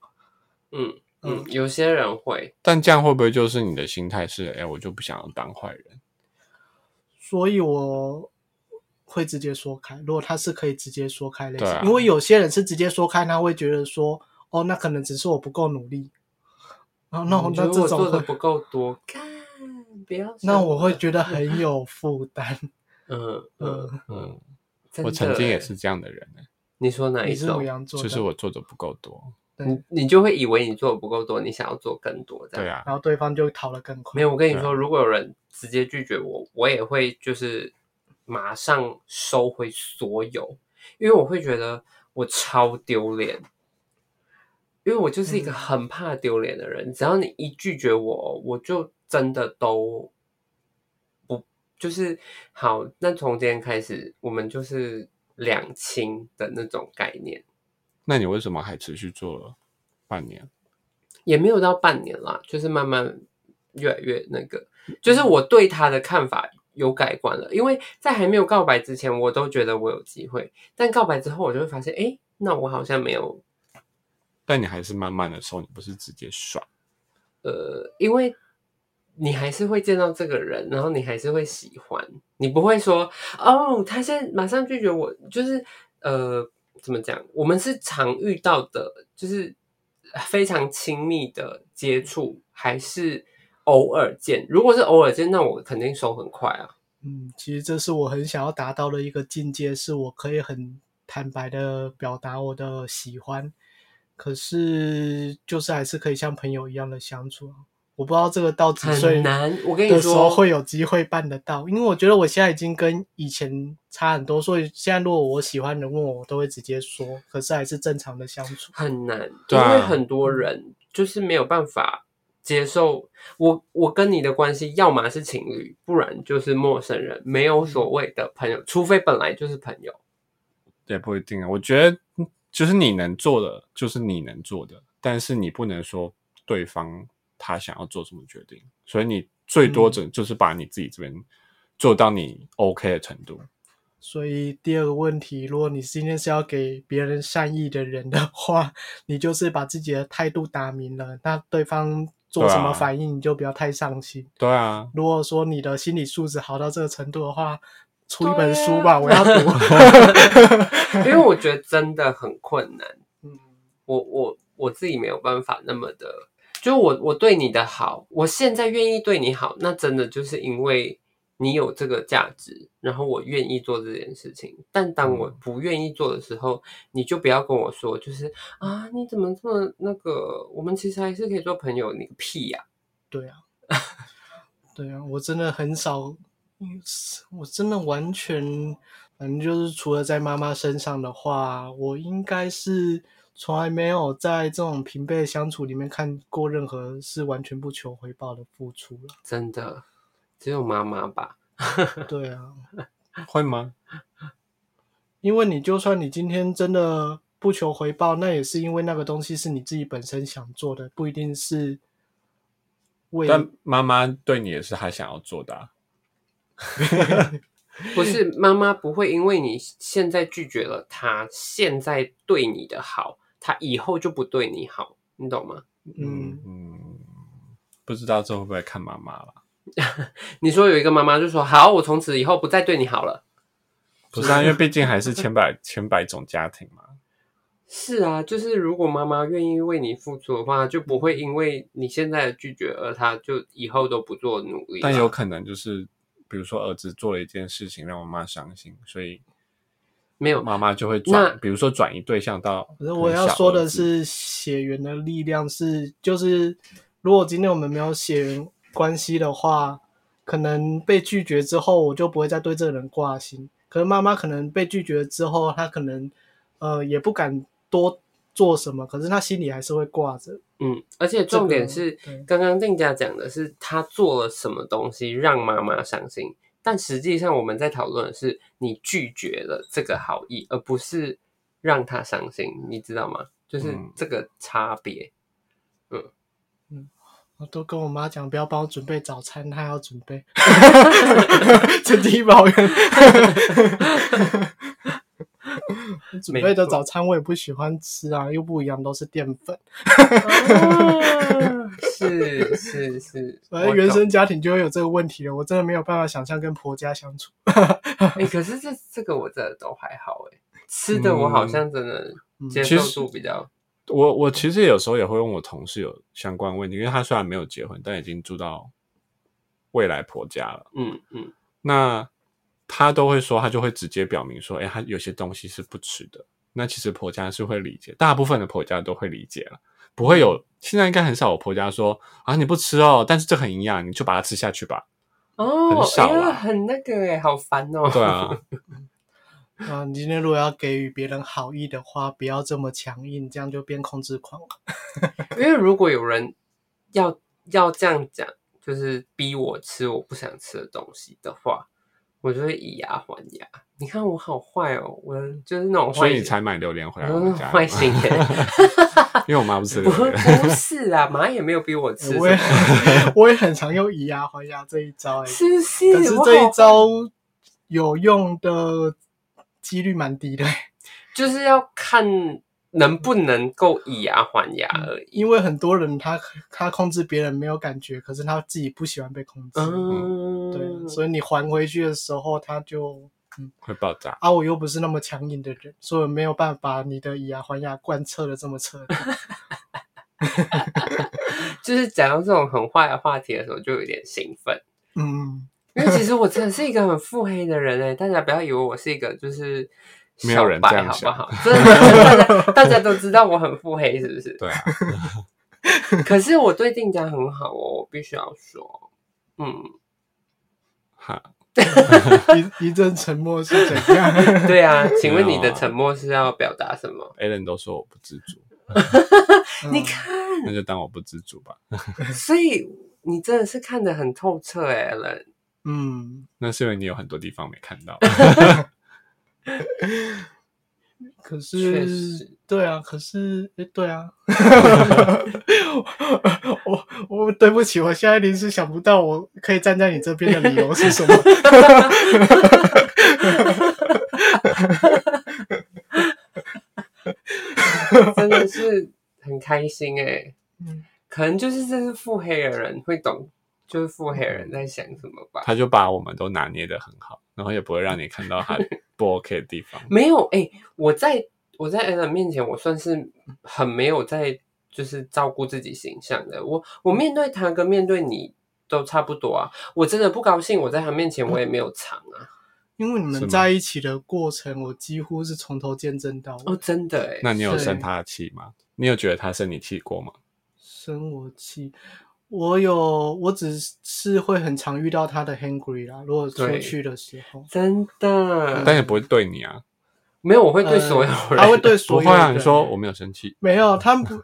嗯嗯，有些人会，但这样会不会就是你的心态是，哎，我就不想要当坏人？所以我会直接说开。如果他是可以直接说开类型，对啊因为有些人是直接说开，他会觉得说，哦，那可能只是我不够努力。然后那我那这种会我做的不够多，看不要那我会觉得很有负担。嗯嗯，嗯，我曾经也是这样的人呢，你说哪一种？就是我做的不够多。你你就会以为你做的不够多，你想要做更多，这样对啊，然后对方就逃得更快。没有，我跟你说，如果有人直接拒绝我，我也会就是马上收回所有，因为我会觉得我超丢脸，因为我就是一个嗯很怕丢脸的人。只要你一拒绝我，我就真的都不就是好。那从今天开始，我们就是两清的那种概念。那你为什么还持续做了半年？也没有到半年啦，就是慢慢越来越那个，就是我对他的看法有改观了。因为在还没有告白之前，我都觉得我有机会，但告白之后，我就会发现，哎，那我好像没有，但你还是慢慢的时候，你不是直接爽。呃，因为你还是会见到这个人，然后你还是会喜欢，你不会说，哦，他现在马上拒绝我，就是呃，怎么讲？我们是常遇到的，就是非常亲密的接触，还是偶尔见？如果是偶尔见，那我肯定手很快啊。嗯，其实这是我很想要达到的一个境界，是我可以很坦白的表达我的喜欢，可是就是还是可以像朋友一样的相处。我不知道这个到几岁很难，我跟你的时候说，会有机会办得到，因为我觉得我现在已经跟以前差很多，所以现在如果我喜欢的人问我，我都会直接说，可是还是正常的相处。很难，因为很多人就是没有办法接受我我跟你的关系，要么是情侣，不然就是陌生人，没有所谓的朋友，除非本来就是朋友。也不一定啊。我觉得就是你能做的，就是你能做的，但是你不能说对方他想要做什么决定，所以你最多只就是把你自己这边做到你 OK 的程度。所以第二个问题，如果你今天是要给别人善意的人的话，你就是把自己的态度打明了，那对方做什么反应，你就不要太上心。对啊，如果说你的心理素质好到这个程度的话，出一本书吧，我要读。因为我觉得真的很困难，嗯，我我我自己没有办法那么的，就就我我对你的好，我现在愿意对你好，那真的就是因为你有这个价值，然后我愿意做这件事情。但当我不愿意做的时候，你就不要跟我说，就是啊，你怎么这么那个？我们其实还是可以做朋友。你个屁呀、对啊，对啊，我真的很少，嗯我真的完全，反正就是除了在妈妈身上的话，我应该是从来没有在这种平辈的相处里面看过任何是完全不求回报的付出了。真的，只有妈妈吧。对啊，会吗？因为你就算你今天真的不求回报，那也是因为那个东西是你自己本身想做的，不一定是为但妈妈对你也是她想要做的、啊。不是妈妈不会因为你现在拒绝了他现在对你的好，他以后就不对你好，你懂吗？嗯嗯，不知道这会不会看妈妈了？你说有一个妈妈就说好，我从此以后不再对你好了。不是啊，因为毕竟还是千百 千百种家庭嘛。是啊，就是如果妈妈愿意为你付出的话，就不会因为你现在的拒绝而她就以后都不做努力。但有可能就是，比如说儿子做了一件事情让我妈伤心，所以没有妈妈就会那转，比如说转移对象到。可是我要说的，是，血缘的力量是，就是如果今天我们没有血缘关系的话，可能被拒绝之后，我就不会再对这个人挂心。可是妈妈可能被拒绝之后，她可能呃也不敢多做什么，可是她心里还是会挂着。嗯，而且重点是这个对，刚刚定家讲的是他做了什么东西让妈妈伤心，但实际上我们在讨论的是你拒绝了这个好意，而不是让他伤心，你知道吗？就是嗯这个差别。嗯我都跟我妈讲，不要帮我准备早餐，她要准备，趁机抱怨。准备的早餐我也不喜欢吃啊，又不一样，都是淀粉。啊 是是是，反正我原生家庭就会有这个问题了，我真的没有办法想象跟婆家相处。哎、可是这这个我真的都还好哎，吃的我好像真的嗯。接受度比较，我我其实有时候也会问我同事有相关问题，因为他虽然没有结婚，但已经住到未来婆家了。嗯嗯。那他都会说，他就会直接表明说，哎、他有些东西是不吃的。那其实婆家是会理解，大部分的婆家都会理解了，不会有现在应该很少有婆家说啊你不吃哦，但是这很营养，你就把它吃下去吧。哦，很少很那个哎，好烦哦。对啊，啊，你今天如果要给予别人好意的话，不要这么强硬，这样就变控制狂了。因为如果有人要要这样讲，就是逼我吃我不想吃的东西的话，我就会以牙还牙。你看我好坏哦，我就是那种坏心，所以你才买榴莲回来我们家，坏心眼。因为我妈不吃不榴莲。不是啊，妈也没有逼我 吃什我也，我也很常用以牙还牙这一招、欸，是不是？可是这一招有用的几率蛮低的、欸就是要看能不能够以牙还牙而已。因为很多人他他控制别人没有感觉，可是他自己不喜欢被控制，嗯，对，所以你还回去的时候，他就会爆炸。啊，我又不是那么强硬的人，所以我没有办法把你的以牙还牙贯彻的这么彻底。就是讲到这种很坏的话题的时候，就有点兴奋。嗯，因为其实我真的是一个很腹黑的人哎，大家不要以为我是一个就是没有人这样想好不好？真的，大家大家都知道我很腹黑，是不是？对啊，可是我对定家很好哦，我必须要说，嗯，哈，一一阵沉默是怎样？对啊，请问你的沉默是要表达什么？？Allen 都说我不知足，你看，那就当我不知足吧。所以你真的是看得很透彻哎，Alan。嗯，那是因为你有很多地方没看到。可是实对啊，可是哎对啊，我我对不起，我现在临时想不到我可以站在你这边的理由是什么。真的是很开心哎、嗯可能就是这是腹黑的人会懂，就是腹黑人在想什么吧。他就把我们都拿捏的很好，然后也不会让你看到他不 OK 的地方。没有哎、我在我在 Alan 面前，我算是很没有在就是照顾自己形象的。我我面对他跟面对你都差不多啊。我真的不高兴，我在他面前我也没有藏啊。因为你们在一起的过程，我几乎是从头见证到尾。哦，真的哎，那你有生他的气吗？你有觉得他生你气过吗？生我气，我有，我只是会很常遇到他的 hungry 啦。如果出去的时候，真的但也不会对你啊，没有，我会对所有 人，呃他会对所有人。会啊。你说我没有生气，没有，他不，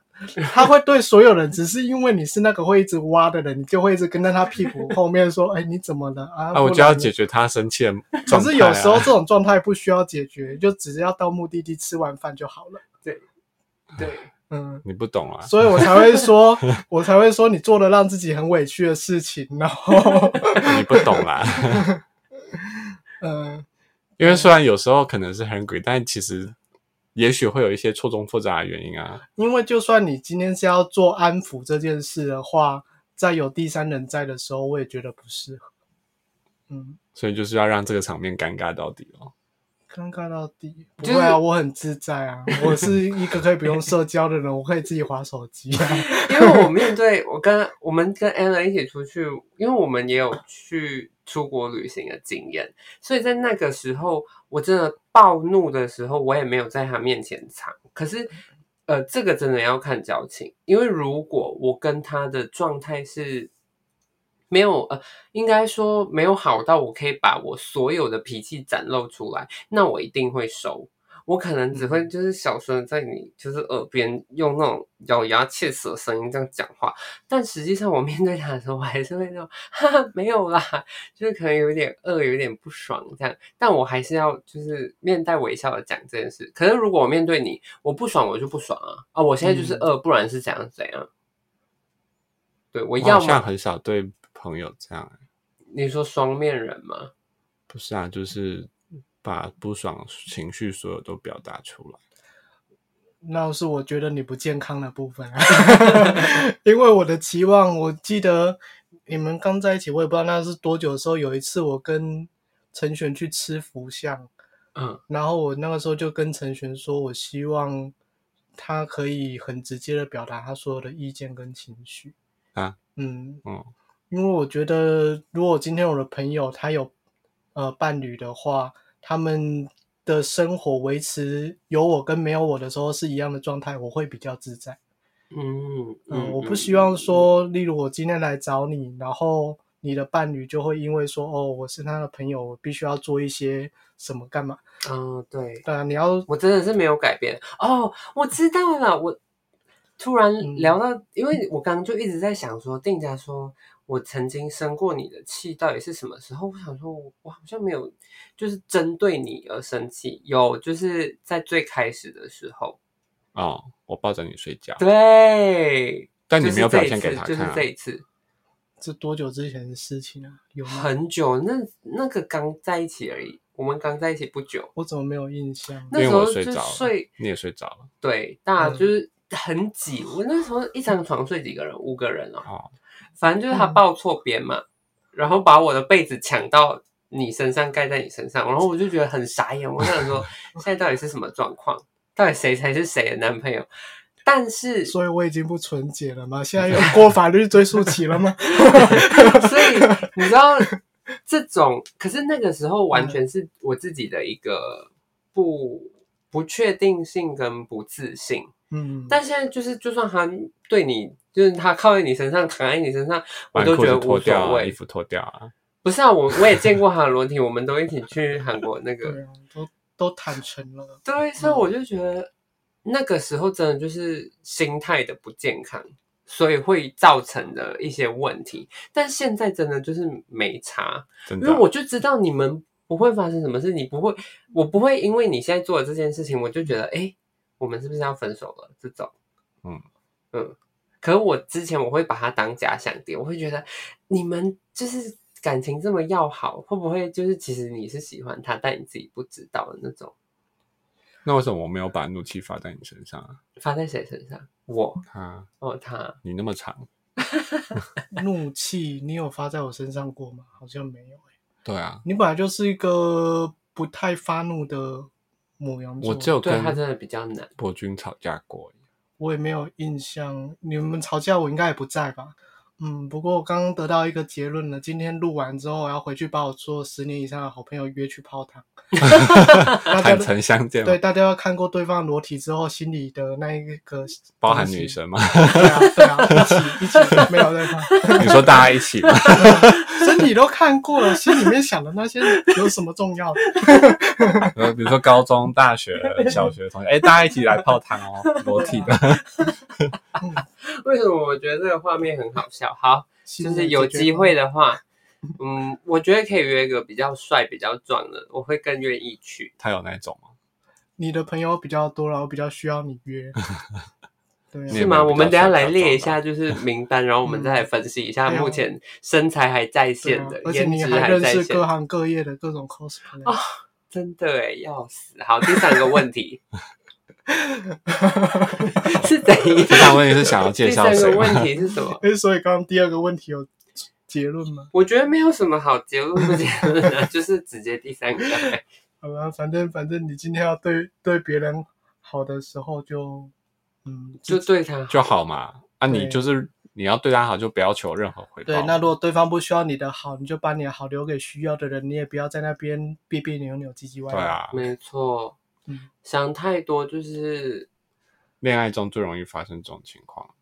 他会对所有人，只是因为你是那个会一直挖的人，你就会一直跟在他屁股后面说：“哎，你怎么了啊？”啊，我就要解决他生气的可。是有时候这种状态不需要解决，就只是要到目的地吃完饭就好了。对对，嗯，你不懂啊，所以我才会说，我才会说你做了让自己很委屈的事情，然后，你不懂啦。嗯，因为虽然有时候可能是 hungry，但其实也许会有一些错综复杂的原因啊。因为就算你今天是要做安抚这件事的话，在有第三人在的时候，我也觉得不适合。嗯，所以就是要让这个场面尴尬到底哦。尴尬到底不就是会啊，我很自在啊，我是一个可以不用社交的人，我可以自己划手机啊。因为我面对我跟我们跟 Ella 一起出去，因为我们也有去出国旅行的经验，所以在那个时候，我真的暴怒的时候，我也没有在他面前藏。可是，呃，这个真的要看交情，因为如果我跟他的状态是没有呃，应该说没有好到我可以把我所有的脾气展露出来，那我一定会收。我可能只会就是小声地在你就是耳边用那种咬牙切齿的声音这样讲话，但实际上我面对他的时候，我还是会说哈哈没有啦，就是可能有点饿，有点不爽这样，但我还是要就是面带微笑的讲这件事。可是如果我面对你，我不爽我就不爽啊啊！我现在就是饿，不然是怎样怎样。对我我要像很少对朋友这样、欸，你说双面人吗？不是啊，就是把不爽情绪所有都表达出来。那是我觉得你不健康的部分啊，因为我的期望，我记得你们刚在一起，我也不知道那是多久的时候，有一次我跟陈璇去吃福相，嗯。然后我那个时候就跟陈璇说，我希望他可以很直接的表达他所有的意见跟情绪啊，嗯，嗯，因为我觉得如果今天我的朋友他有呃伴侣的话，他们的生活维持有我跟没有我的时候是一样的状态，我会比较自在。嗯嗯，我不希望说，例如我今天来找你，然后你的伴侣就会因为说，哦，我是他的朋友，我必须要做一些什么干嘛？嗯，对，当然你要我真的是没有改变哦。我知道了，我突然嗯聊到，因为我刚刚就一直在想说，定家说我曾经生过你的气，到底是什么时候？我想说我，我好像没有，就是针对你而生气，有就是在最开始的时候，哦，我抱着你睡觉，对，但你没有表现给他次就是这一次这多久之前的事情啊？有？很久，那那个刚在一起而已，我们刚在一起不久，我怎么没有印象？那时候睡着你也睡着了。对，大嗯就是很挤。我那时候一张床睡几个人？五个人哦。哦，反正就是他嗯抱错边嘛，然后把我的被子抢到你身上，盖在你身上，然后我就觉得很傻眼。我想说，现在到底是什么状况？到底谁才是谁的男朋友？但是，所以我已经不纯洁了吗？现在有 过法律追溯期了吗？所以你知道这种，可是那个时候完全是我自己的一个不不确定性跟不自信。嗯，但现在就是，就算他对你，就是他靠在你身上，躺在你身上，我都觉得无脱掉啊，所谓衣。服脱掉啊。不是啊，我我也见过他的裸体，我们都一起去韩国那个，对啊，都都坦诚了。对，所以我就觉得那个时候真的就是心态的不健康，所以会造成的一些问题。但现在真的就是没差，真的啊、因为我就知道你们不会发生什么事，你不会，我不会因为你现在做的这件事情，我就觉得，哎，我们是不是要分手了？这种，嗯嗯。可是我之前我会把它当假想敌，我会觉得你们就是感情这么要好，会不会就是其实你是喜欢他，但你自己不知道的那种？那为什么我没有把怒气发在你身上啊？发在谁身上？我他，哦，他你那么长，怒气，你有发在我身上过吗？好像没有、欸、对啊，你本来就是一个不太发怒的母羊座，我只有跟对他真的比较难。博君吵架过而已。我也没有印象。你们吵架我应该也不在吧？嗯，不过我刚刚得到一个结论了，今天录完之后，我要回去把我做十年以上的好朋友约去泡汤。坦诚相见对，，大家要看过对方裸体之后，心里的那一个包含女。神吗？对啊，对啊，一起一起没有对方，你说大家一起吗？身体都看过了，心里面想的那些有什么重要的？呃，比如说高中、大学、小学同学，哎，大家一起来泡汤哦，裸体的。为什么我觉得这个画面很好笑？好，就是有机会的话，嗯，我觉得可以约一个比较帅、比较壮的，我会更愿意去。他有那种吗？你的朋友比较多了，我比较需要你约。对啊，是吗？我们等下来列一下，就是名单，然后我们再来分析一下目前身材还在对线的，啊而且颜值还在线各。行各业的各种 cosplay，、啊真的哎，要死！好，第三个问题 是怎样？第三个问题是想要介第三绍谁吗？个问题是什么？哎，所以刚刚第二个问题有结论吗？我觉得没有什么好结论不结论的，就是直接第三个。好吧，反正反正你今天要对对别人好的时候就，嗯，就对他就好嘛。啊，你就是你要对他好，就不要求任何回报。对。那如果对方不需要你的好，你就把你的好留给需要的人，你也不要在那边别别扭扭、唧唧歪歪。对，啊，没错，嗯想太多就是恋爱中最容易发生这种情况。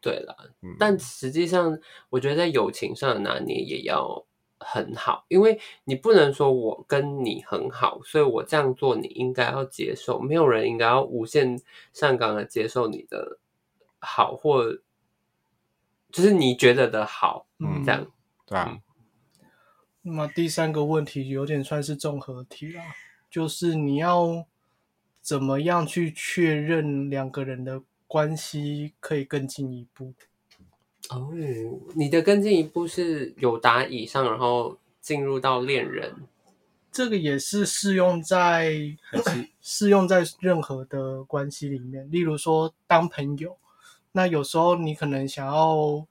对了。嗯，但实际上，我觉得在友情上的拿捏也要很好，因为你不能说我跟你很好，所以我这样做你应该要接受，没有人应该要无限上纲的接受你的好，或就是你觉得的好，嗯这样。对啊，那么第三个问题有点算是综合题啦，就是你要怎么样去确认两个人的关系可以更进一步？哦，你的更进一步是有达以上，然后进入到恋人。这个也是适用在还是适用在任何的关系里面，例如说当朋友，那有时候你可能想要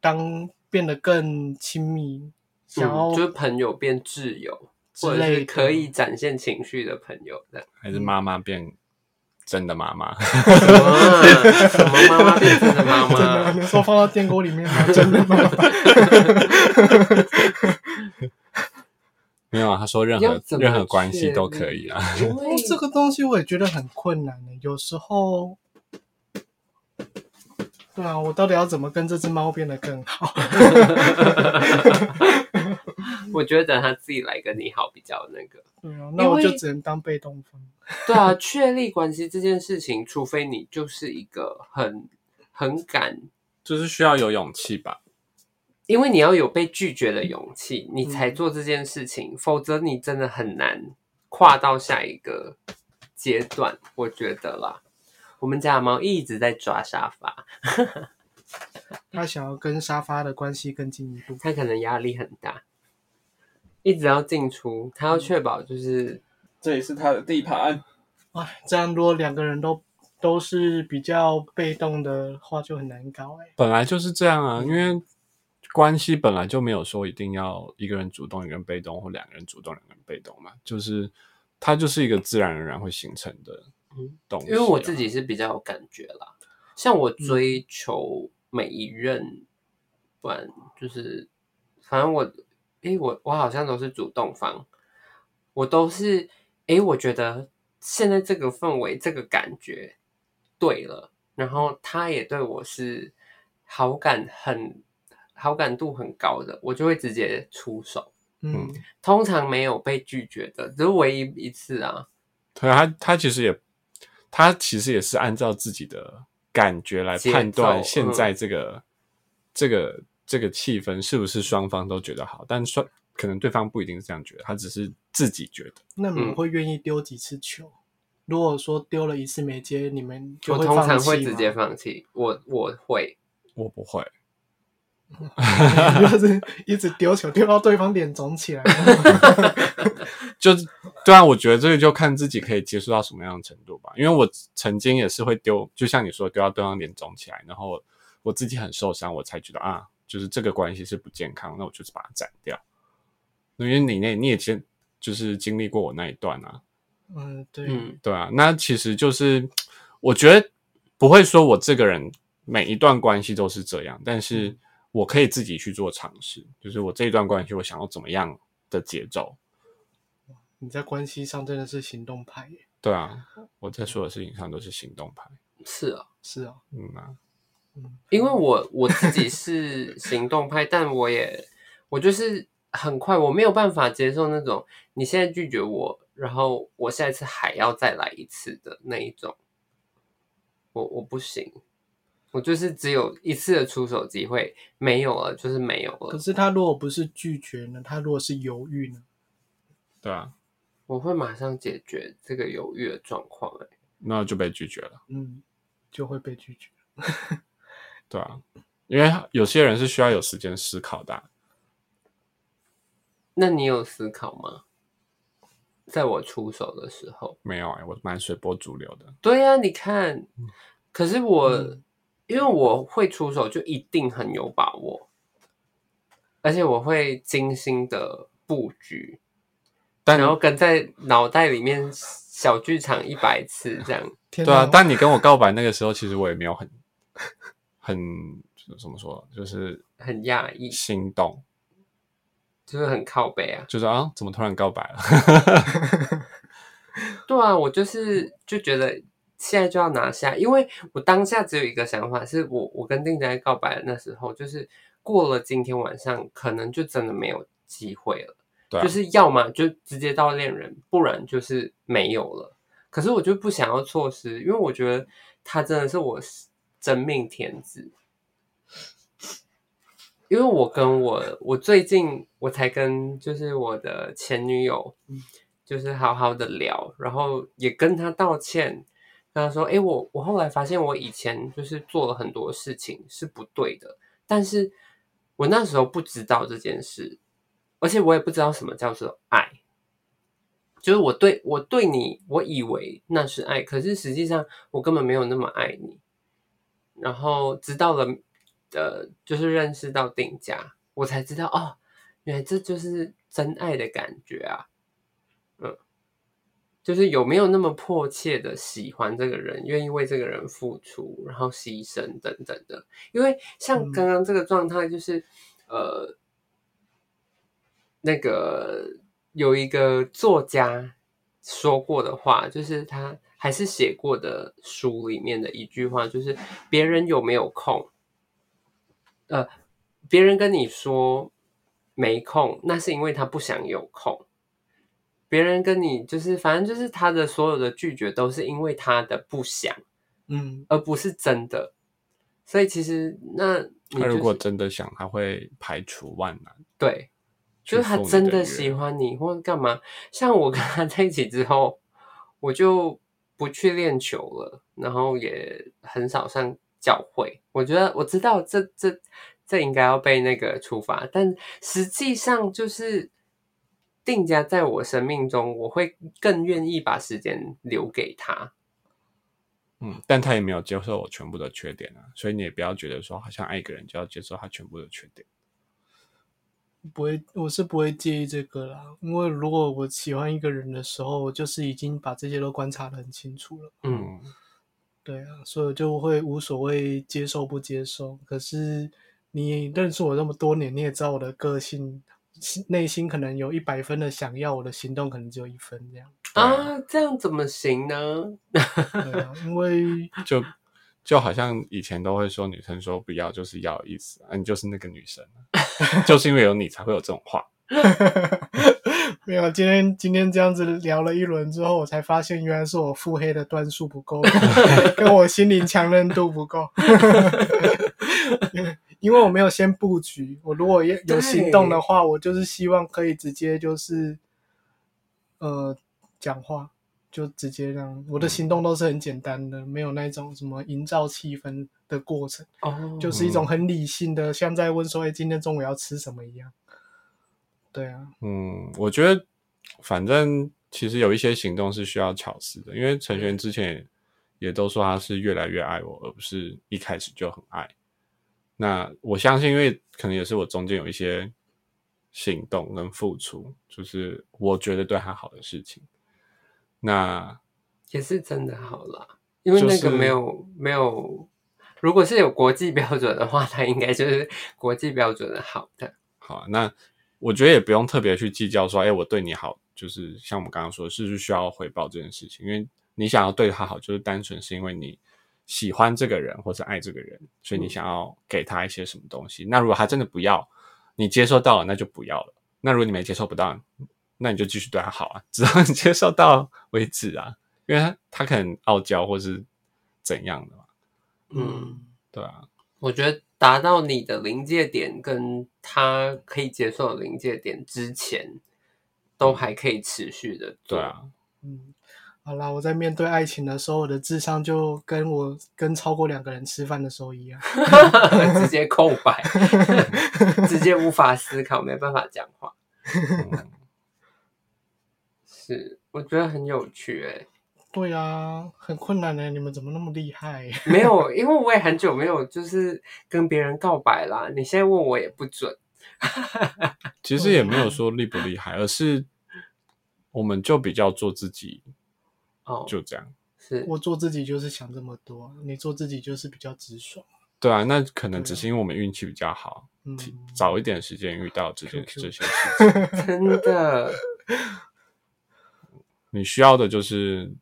当变得更亲密，想要、嗯，就是朋友变挚友，或者是可以展现情绪的朋友，这样。还是妈妈变真的妈妈？什么妈妈变成的妈真的，妈？你说放到电锅里面吗？真的吗？没有啊，他说任何任何关系都可以啊。这个东西我也觉得很困难呢，有时候。对啊，我到底要怎么跟这只猫变得更好？我觉得等他自己来跟你好比较那个。对啊，那我就只能当被动方。对啊，确立关系这件事情，除非你就是一个很很敢，就是需要有勇气吧。因为你要有被拒绝的勇气，你才嗯做这件事情，否则你真的很难跨到下一个阶段。我觉得啦，我们家的猫一直在抓沙发，它想要跟沙发的关系更进一步。它可能压力很大，一直要进出，它要确保就是这也是他的地盘。哎，这样如果两个人都都是比较被动的话，就很难搞哎。本来就是这样啊，因为关系本来就没有说一定要一个人主动，一个人被动，或两个人主动，两个人被动嘛，就是它就是一个自然而然会形成的嗯。东西啊、因为我自己是比较有感觉啦，像我追求每一任，不然就是反正我，诶，我我好像都是主动方，我都是诶，我觉得现在这个氛围，这个感觉对了，然后他也对我是好感很好感度很高的，我就会直接出手。嗯，通常没有被拒绝的，只是唯一一次啊。对啊，他他其实也，他其实也是按照自己的感觉来判断现在这个、这个这个气氛是不是双方都觉得好，但双可能对方不一定是这样觉得，他只是自己觉得。那你们嗯会愿意丢几次球？如果说丢了一次没接，你们就会我通常放弃吗会直接放弃，我我会，我不会，就是一直丢球，丢到对方脸肿起来。就是对啊，我觉得这个就看自己可以接受到什么样的程度吧。因为我曾经也是会丢，就像你说丢到对方脸肿起来，然后我自己很受伤，我才觉得啊，就是这个关系是不健康，那我就是把它斩掉。因为你那你也经就是经历过我那一段啊，嗯，对，嗯，对啊，那其实就是我觉得不会说我这个人每一段关系都是这样，但是我可以自己去做尝试，就是我这一段关系我想要怎么样的节奏。你在关系上真的是行动派耶。对啊，我在所有事情上都是行动派。是啊，是啊，嗯啊，因为我我自己是行动派，但我也我就是很快，我没有办法接受那种你现在拒绝我，然后我下一次还要再来一次的那一种，我我不行，我就是只有一次的出手机会，没有了就是没有了，可是他如果不是拒绝呢？他如果是犹豫呢？对啊，我会马上解决这个犹豫的状况、欸。那就被拒绝了。嗯，就会被拒绝。对啊，因为有些人是需要有时间思考的啊、那你有思考吗？在我出手的时候，没有哎、我蛮随波逐流的。对呀、你看，可是我、嗯因为我会出手，就一定很有把握，而且我会精心的布局，但然后跟在脑袋里面小剧场一百次这样。对啊，但你跟我告白那个时候，其实我也没有很很怎么说，就是很讶异，心动，就是很靠背啊。就是啊，怎么突然告白了？对啊，我就是就觉得现在就要拿下，因为我当下只有一个想法，是我我跟定佳告白的那时候，就是过了今天晚上，可能就真的没有机会了。对啊就是要么就直接到恋人，不然就是没有了。可是我就不想要错失，因为我觉得他真的是我真命天子。因为我跟我我最近我才跟就是我的前女友，就是好好的聊，然后也跟她道歉，跟她说，诶，我我后来发现我以前就是做了很多事情是不对的，但是我那时候不知道这件事，而且我也不知道什么叫做爱，就是我对我对你，我以为那是爱，可是实际上我根本没有那么爱你。然后知道了，呃，就是认识到定价，我才知道哦，原来这就是真爱的感觉啊。嗯，就是有没有那么迫切的喜欢这个人，愿意为这个人付出，然后牺牲等等的。因为像嗯刚刚这个状态，就是、呃，那个有一个作家说过的话，就是他还是写过的书里面的一句话，就是别人有没有空，呃，别人跟你说没空，那是因为他不想有空。别人跟你就是，反正就是他的所有的拒绝都是因为他的不想，嗯，而不是真的。所以其实那、就是、他如果真的想，他会排除万难。对，就是他真的喜欢你或者干嘛。像我跟他在一起之后，我就不去练球了，然后也很少上教会。我觉得我知道这这这应该要被那个处罚，但实际上就是定家在我生命中，我会更愿意把时间留给他。嗯，但他也没有接受我全部的缺点啊，所以你也不要觉得说，好像爱一个人就要接受他全部的缺点。不会，我是不会介意这个啦。因为如果我喜欢一个人的时候，我就是已经把这些都观察的很清楚了。嗯，对啊，所以就会无所谓接受不接受。可是你认识我那么多年，你也知道我的个性，心内心可能有一百分的想要，我的行动可能只有一分这样。啊，这样怎么行呢？对啊，因为 就就好像以前都会说女生说不要就是要的意思啊，你就是那个女生啊，就是因为有你才会有这种话。没有今天今天这样子聊了一轮之后，我才发现原来是我腹黑的段数不够，跟我心灵强韧度不够。因为我没有先布局，我如果有有行动的话，我就是希望可以直接就是呃讲话，就直接让我的行动都是很简单的，没有那种什么营造气氛的过程，哦，就是一种很理性的，像在问说，哎，今天中午要吃什么一样。对啊，嗯，我觉得反正其实有一些行动是需要巧思的，因为陈璇之前也也都说他是越来越爱我，而不是一开始就很爱。那我相信，因为可能也是我中间有一些行动跟付出，就是我觉得对他好的事情。那也是真的好啦。因为那就是个没有没有，如果是有国际标准的话，它应该就是国际标准的好的。好啊，那我觉得也不用特别去计较说，哎，我对你好，就是像我们刚刚说的，是不是需要回报这件事情？因为你想要对他好，就是单纯是因为你喜欢这个人或者爱这个人，所以你想要给他一些什么东西。那如果他真的不要，你接受到了，那就不要了。那如果你没接受不到，那你就继续对他好啊，直到你接受到为止啊。因为他他可能傲娇或是怎样的嘛，嗯，对啊，我觉得达到你的临界点跟他可以接受的临界点之前，都还可以持续的做。对啊，嗯，好啦，我在面对爱情的时候，我的智商就跟我跟超过两个人吃饭的时候一样。直接空白，直接无法思考，没办法讲话。嗯是，我觉得很有趣哎、对啊，很困难呢，你们怎么那么厉害？没有，因为我也很久没有就是跟别人告白啦。你现在问我也不准。其实也没有说厉不厉害，而是我们就比较做自己，哦，就这样。是我做自己就是想这么多，你做自己就是比较直爽。对啊，那可能只是因为我们运气比较好，嗯，提早一点时间遇到这件 QQ 这些事情。真的。你需要的就是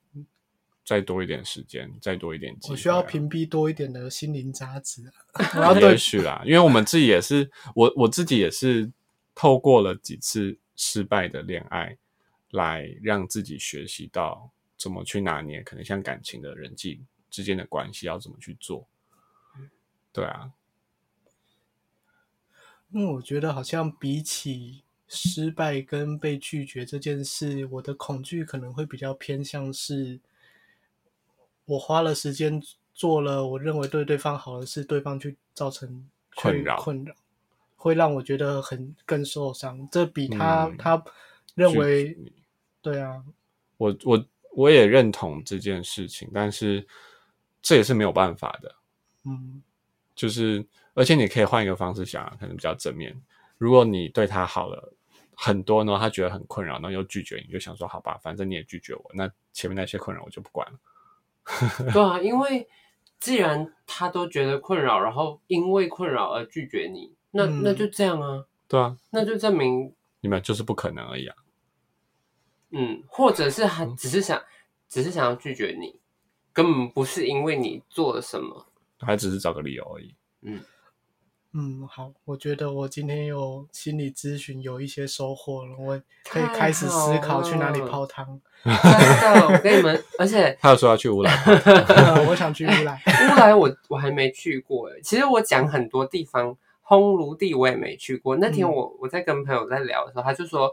再多一点时间，再多一点机会啊。我需要屏蔽多一点的心灵杂质啊。对也许啦，因为我们自己也是，我我自己也是透过了几次失败的恋爱，来让自己学习到怎么去拿捏，可能像感情的人际之间的关系要怎么去做。对啊，因为我觉得好像比起失败跟被拒绝这件事，我的恐惧可能会比较偏向是，我花了时间做了我认为对对方好的事，对方去造成困扰困扰，会让我觉得很更受伤。这比他、嗯他认为对啊，我我我也认同这件事情，但是这也是没有办法的。嗯就是，而且你可以换一个方式想啊，可能比较正面。如果你对他好了很多呢，他觉得很困扰，然后又拒绝你，就想说好吧，反正你也拒绝我，那前面那些困扰我就不管了。对啊，因为既然他都觉得困扰，然后因为困扰而拒绝你，那、嗯那就这样啊，对啊，那就证明，你们就是不可能而已啊。嗯，或者是他只是想，只是想要拒绝你，根本不是因为你做了什么。还只是找个理由而已。嗯，好，我觉得我今天有心理咨询有一些收获了，我可以开始思考去哪里泡汤。真的，我跟你们，而且他有说要去乌来，我想去乌来。乌来我我还没去过诶，其实我讲很多地方，烘炉地我也没去过。那天嗯我我在跟朋友在聊的时候，他就说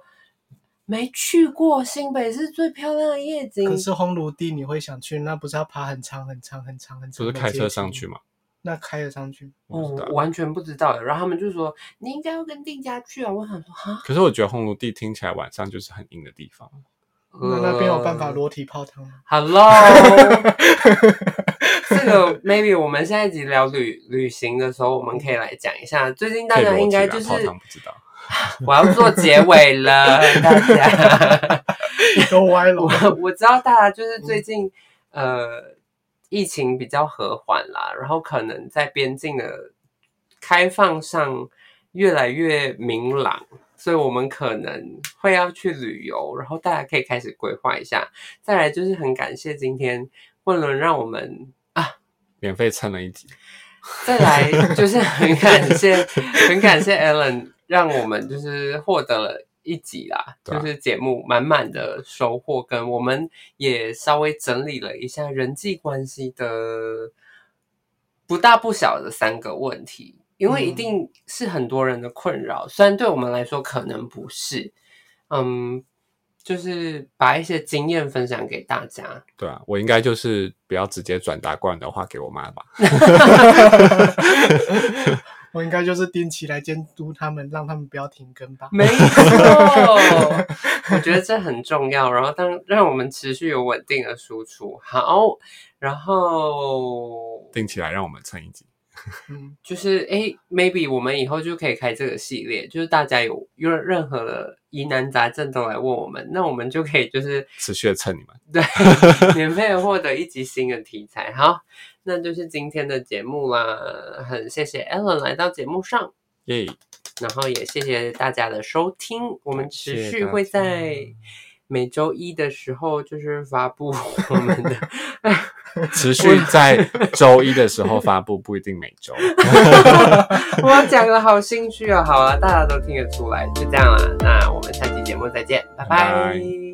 没去过新北是最漂亮的夜景可，是烘炉地你会想去，那不是要爬很长很长很长很长？不是开车上去？吗？那开得上去？我完全不知道的。然后他们就说你应该要跟定家去啊，我想说哈，可是我觉得烘炉地听起来晚上就是很阴的地方。那那边有办法呃裸体泡汤吗？Hello，这个 maybe 我们下一集聊旅旅行的时候，我们可以来讲一下。最近大家应该就是泡汤不知道。我要做结尾了，大家。都歪了。我我知道大家就是最近、呃疫情比较和缓啦，然后可能在边境的开放上越来越明朗，所以我们可能会要去旅游，然后大家可以开始规划一下。再来就是很感谢今天问伦让我们啊免费蹭了一集，再来就是很感谢，很感谢 Alan，让我们就是获得了一集啦，就是节目满满的收获，跟我们也稍微整理了一下人际关系的不大不小的三个问题，因为一嗯定是很多人的困扰，虽然对我们来说可能不是，嗯。就是把一些经验分享给大家，对啊，我应该就是不要直接转达过来的话给我妈吧。我应该就是定期来监督他们，让他们不要停更吧。没 错，我觉得这很重要。然后当让我们持续有稳定的输出，好，然后定起来让我们蹭一集。嗯，就是哎 m a y b e 我们以后就可以开这个系列，就是大家有有任何的疑难杂症都来问我们，那我们就可以就是持续的蹭你们。对 免费的获得一集新的题材。好，那就是今天的节目啦，很谢谢 Ellen 来到节目上，耶、然后也谢谢大家的收听，我们持续会在每周一的时候就是发布我们的。持续在周一的时候发布，不一定每周。我讲的好兴趣啊，好啊，大家都听得出来，就这样啦。那我们下期节目再见，拜拜拜拜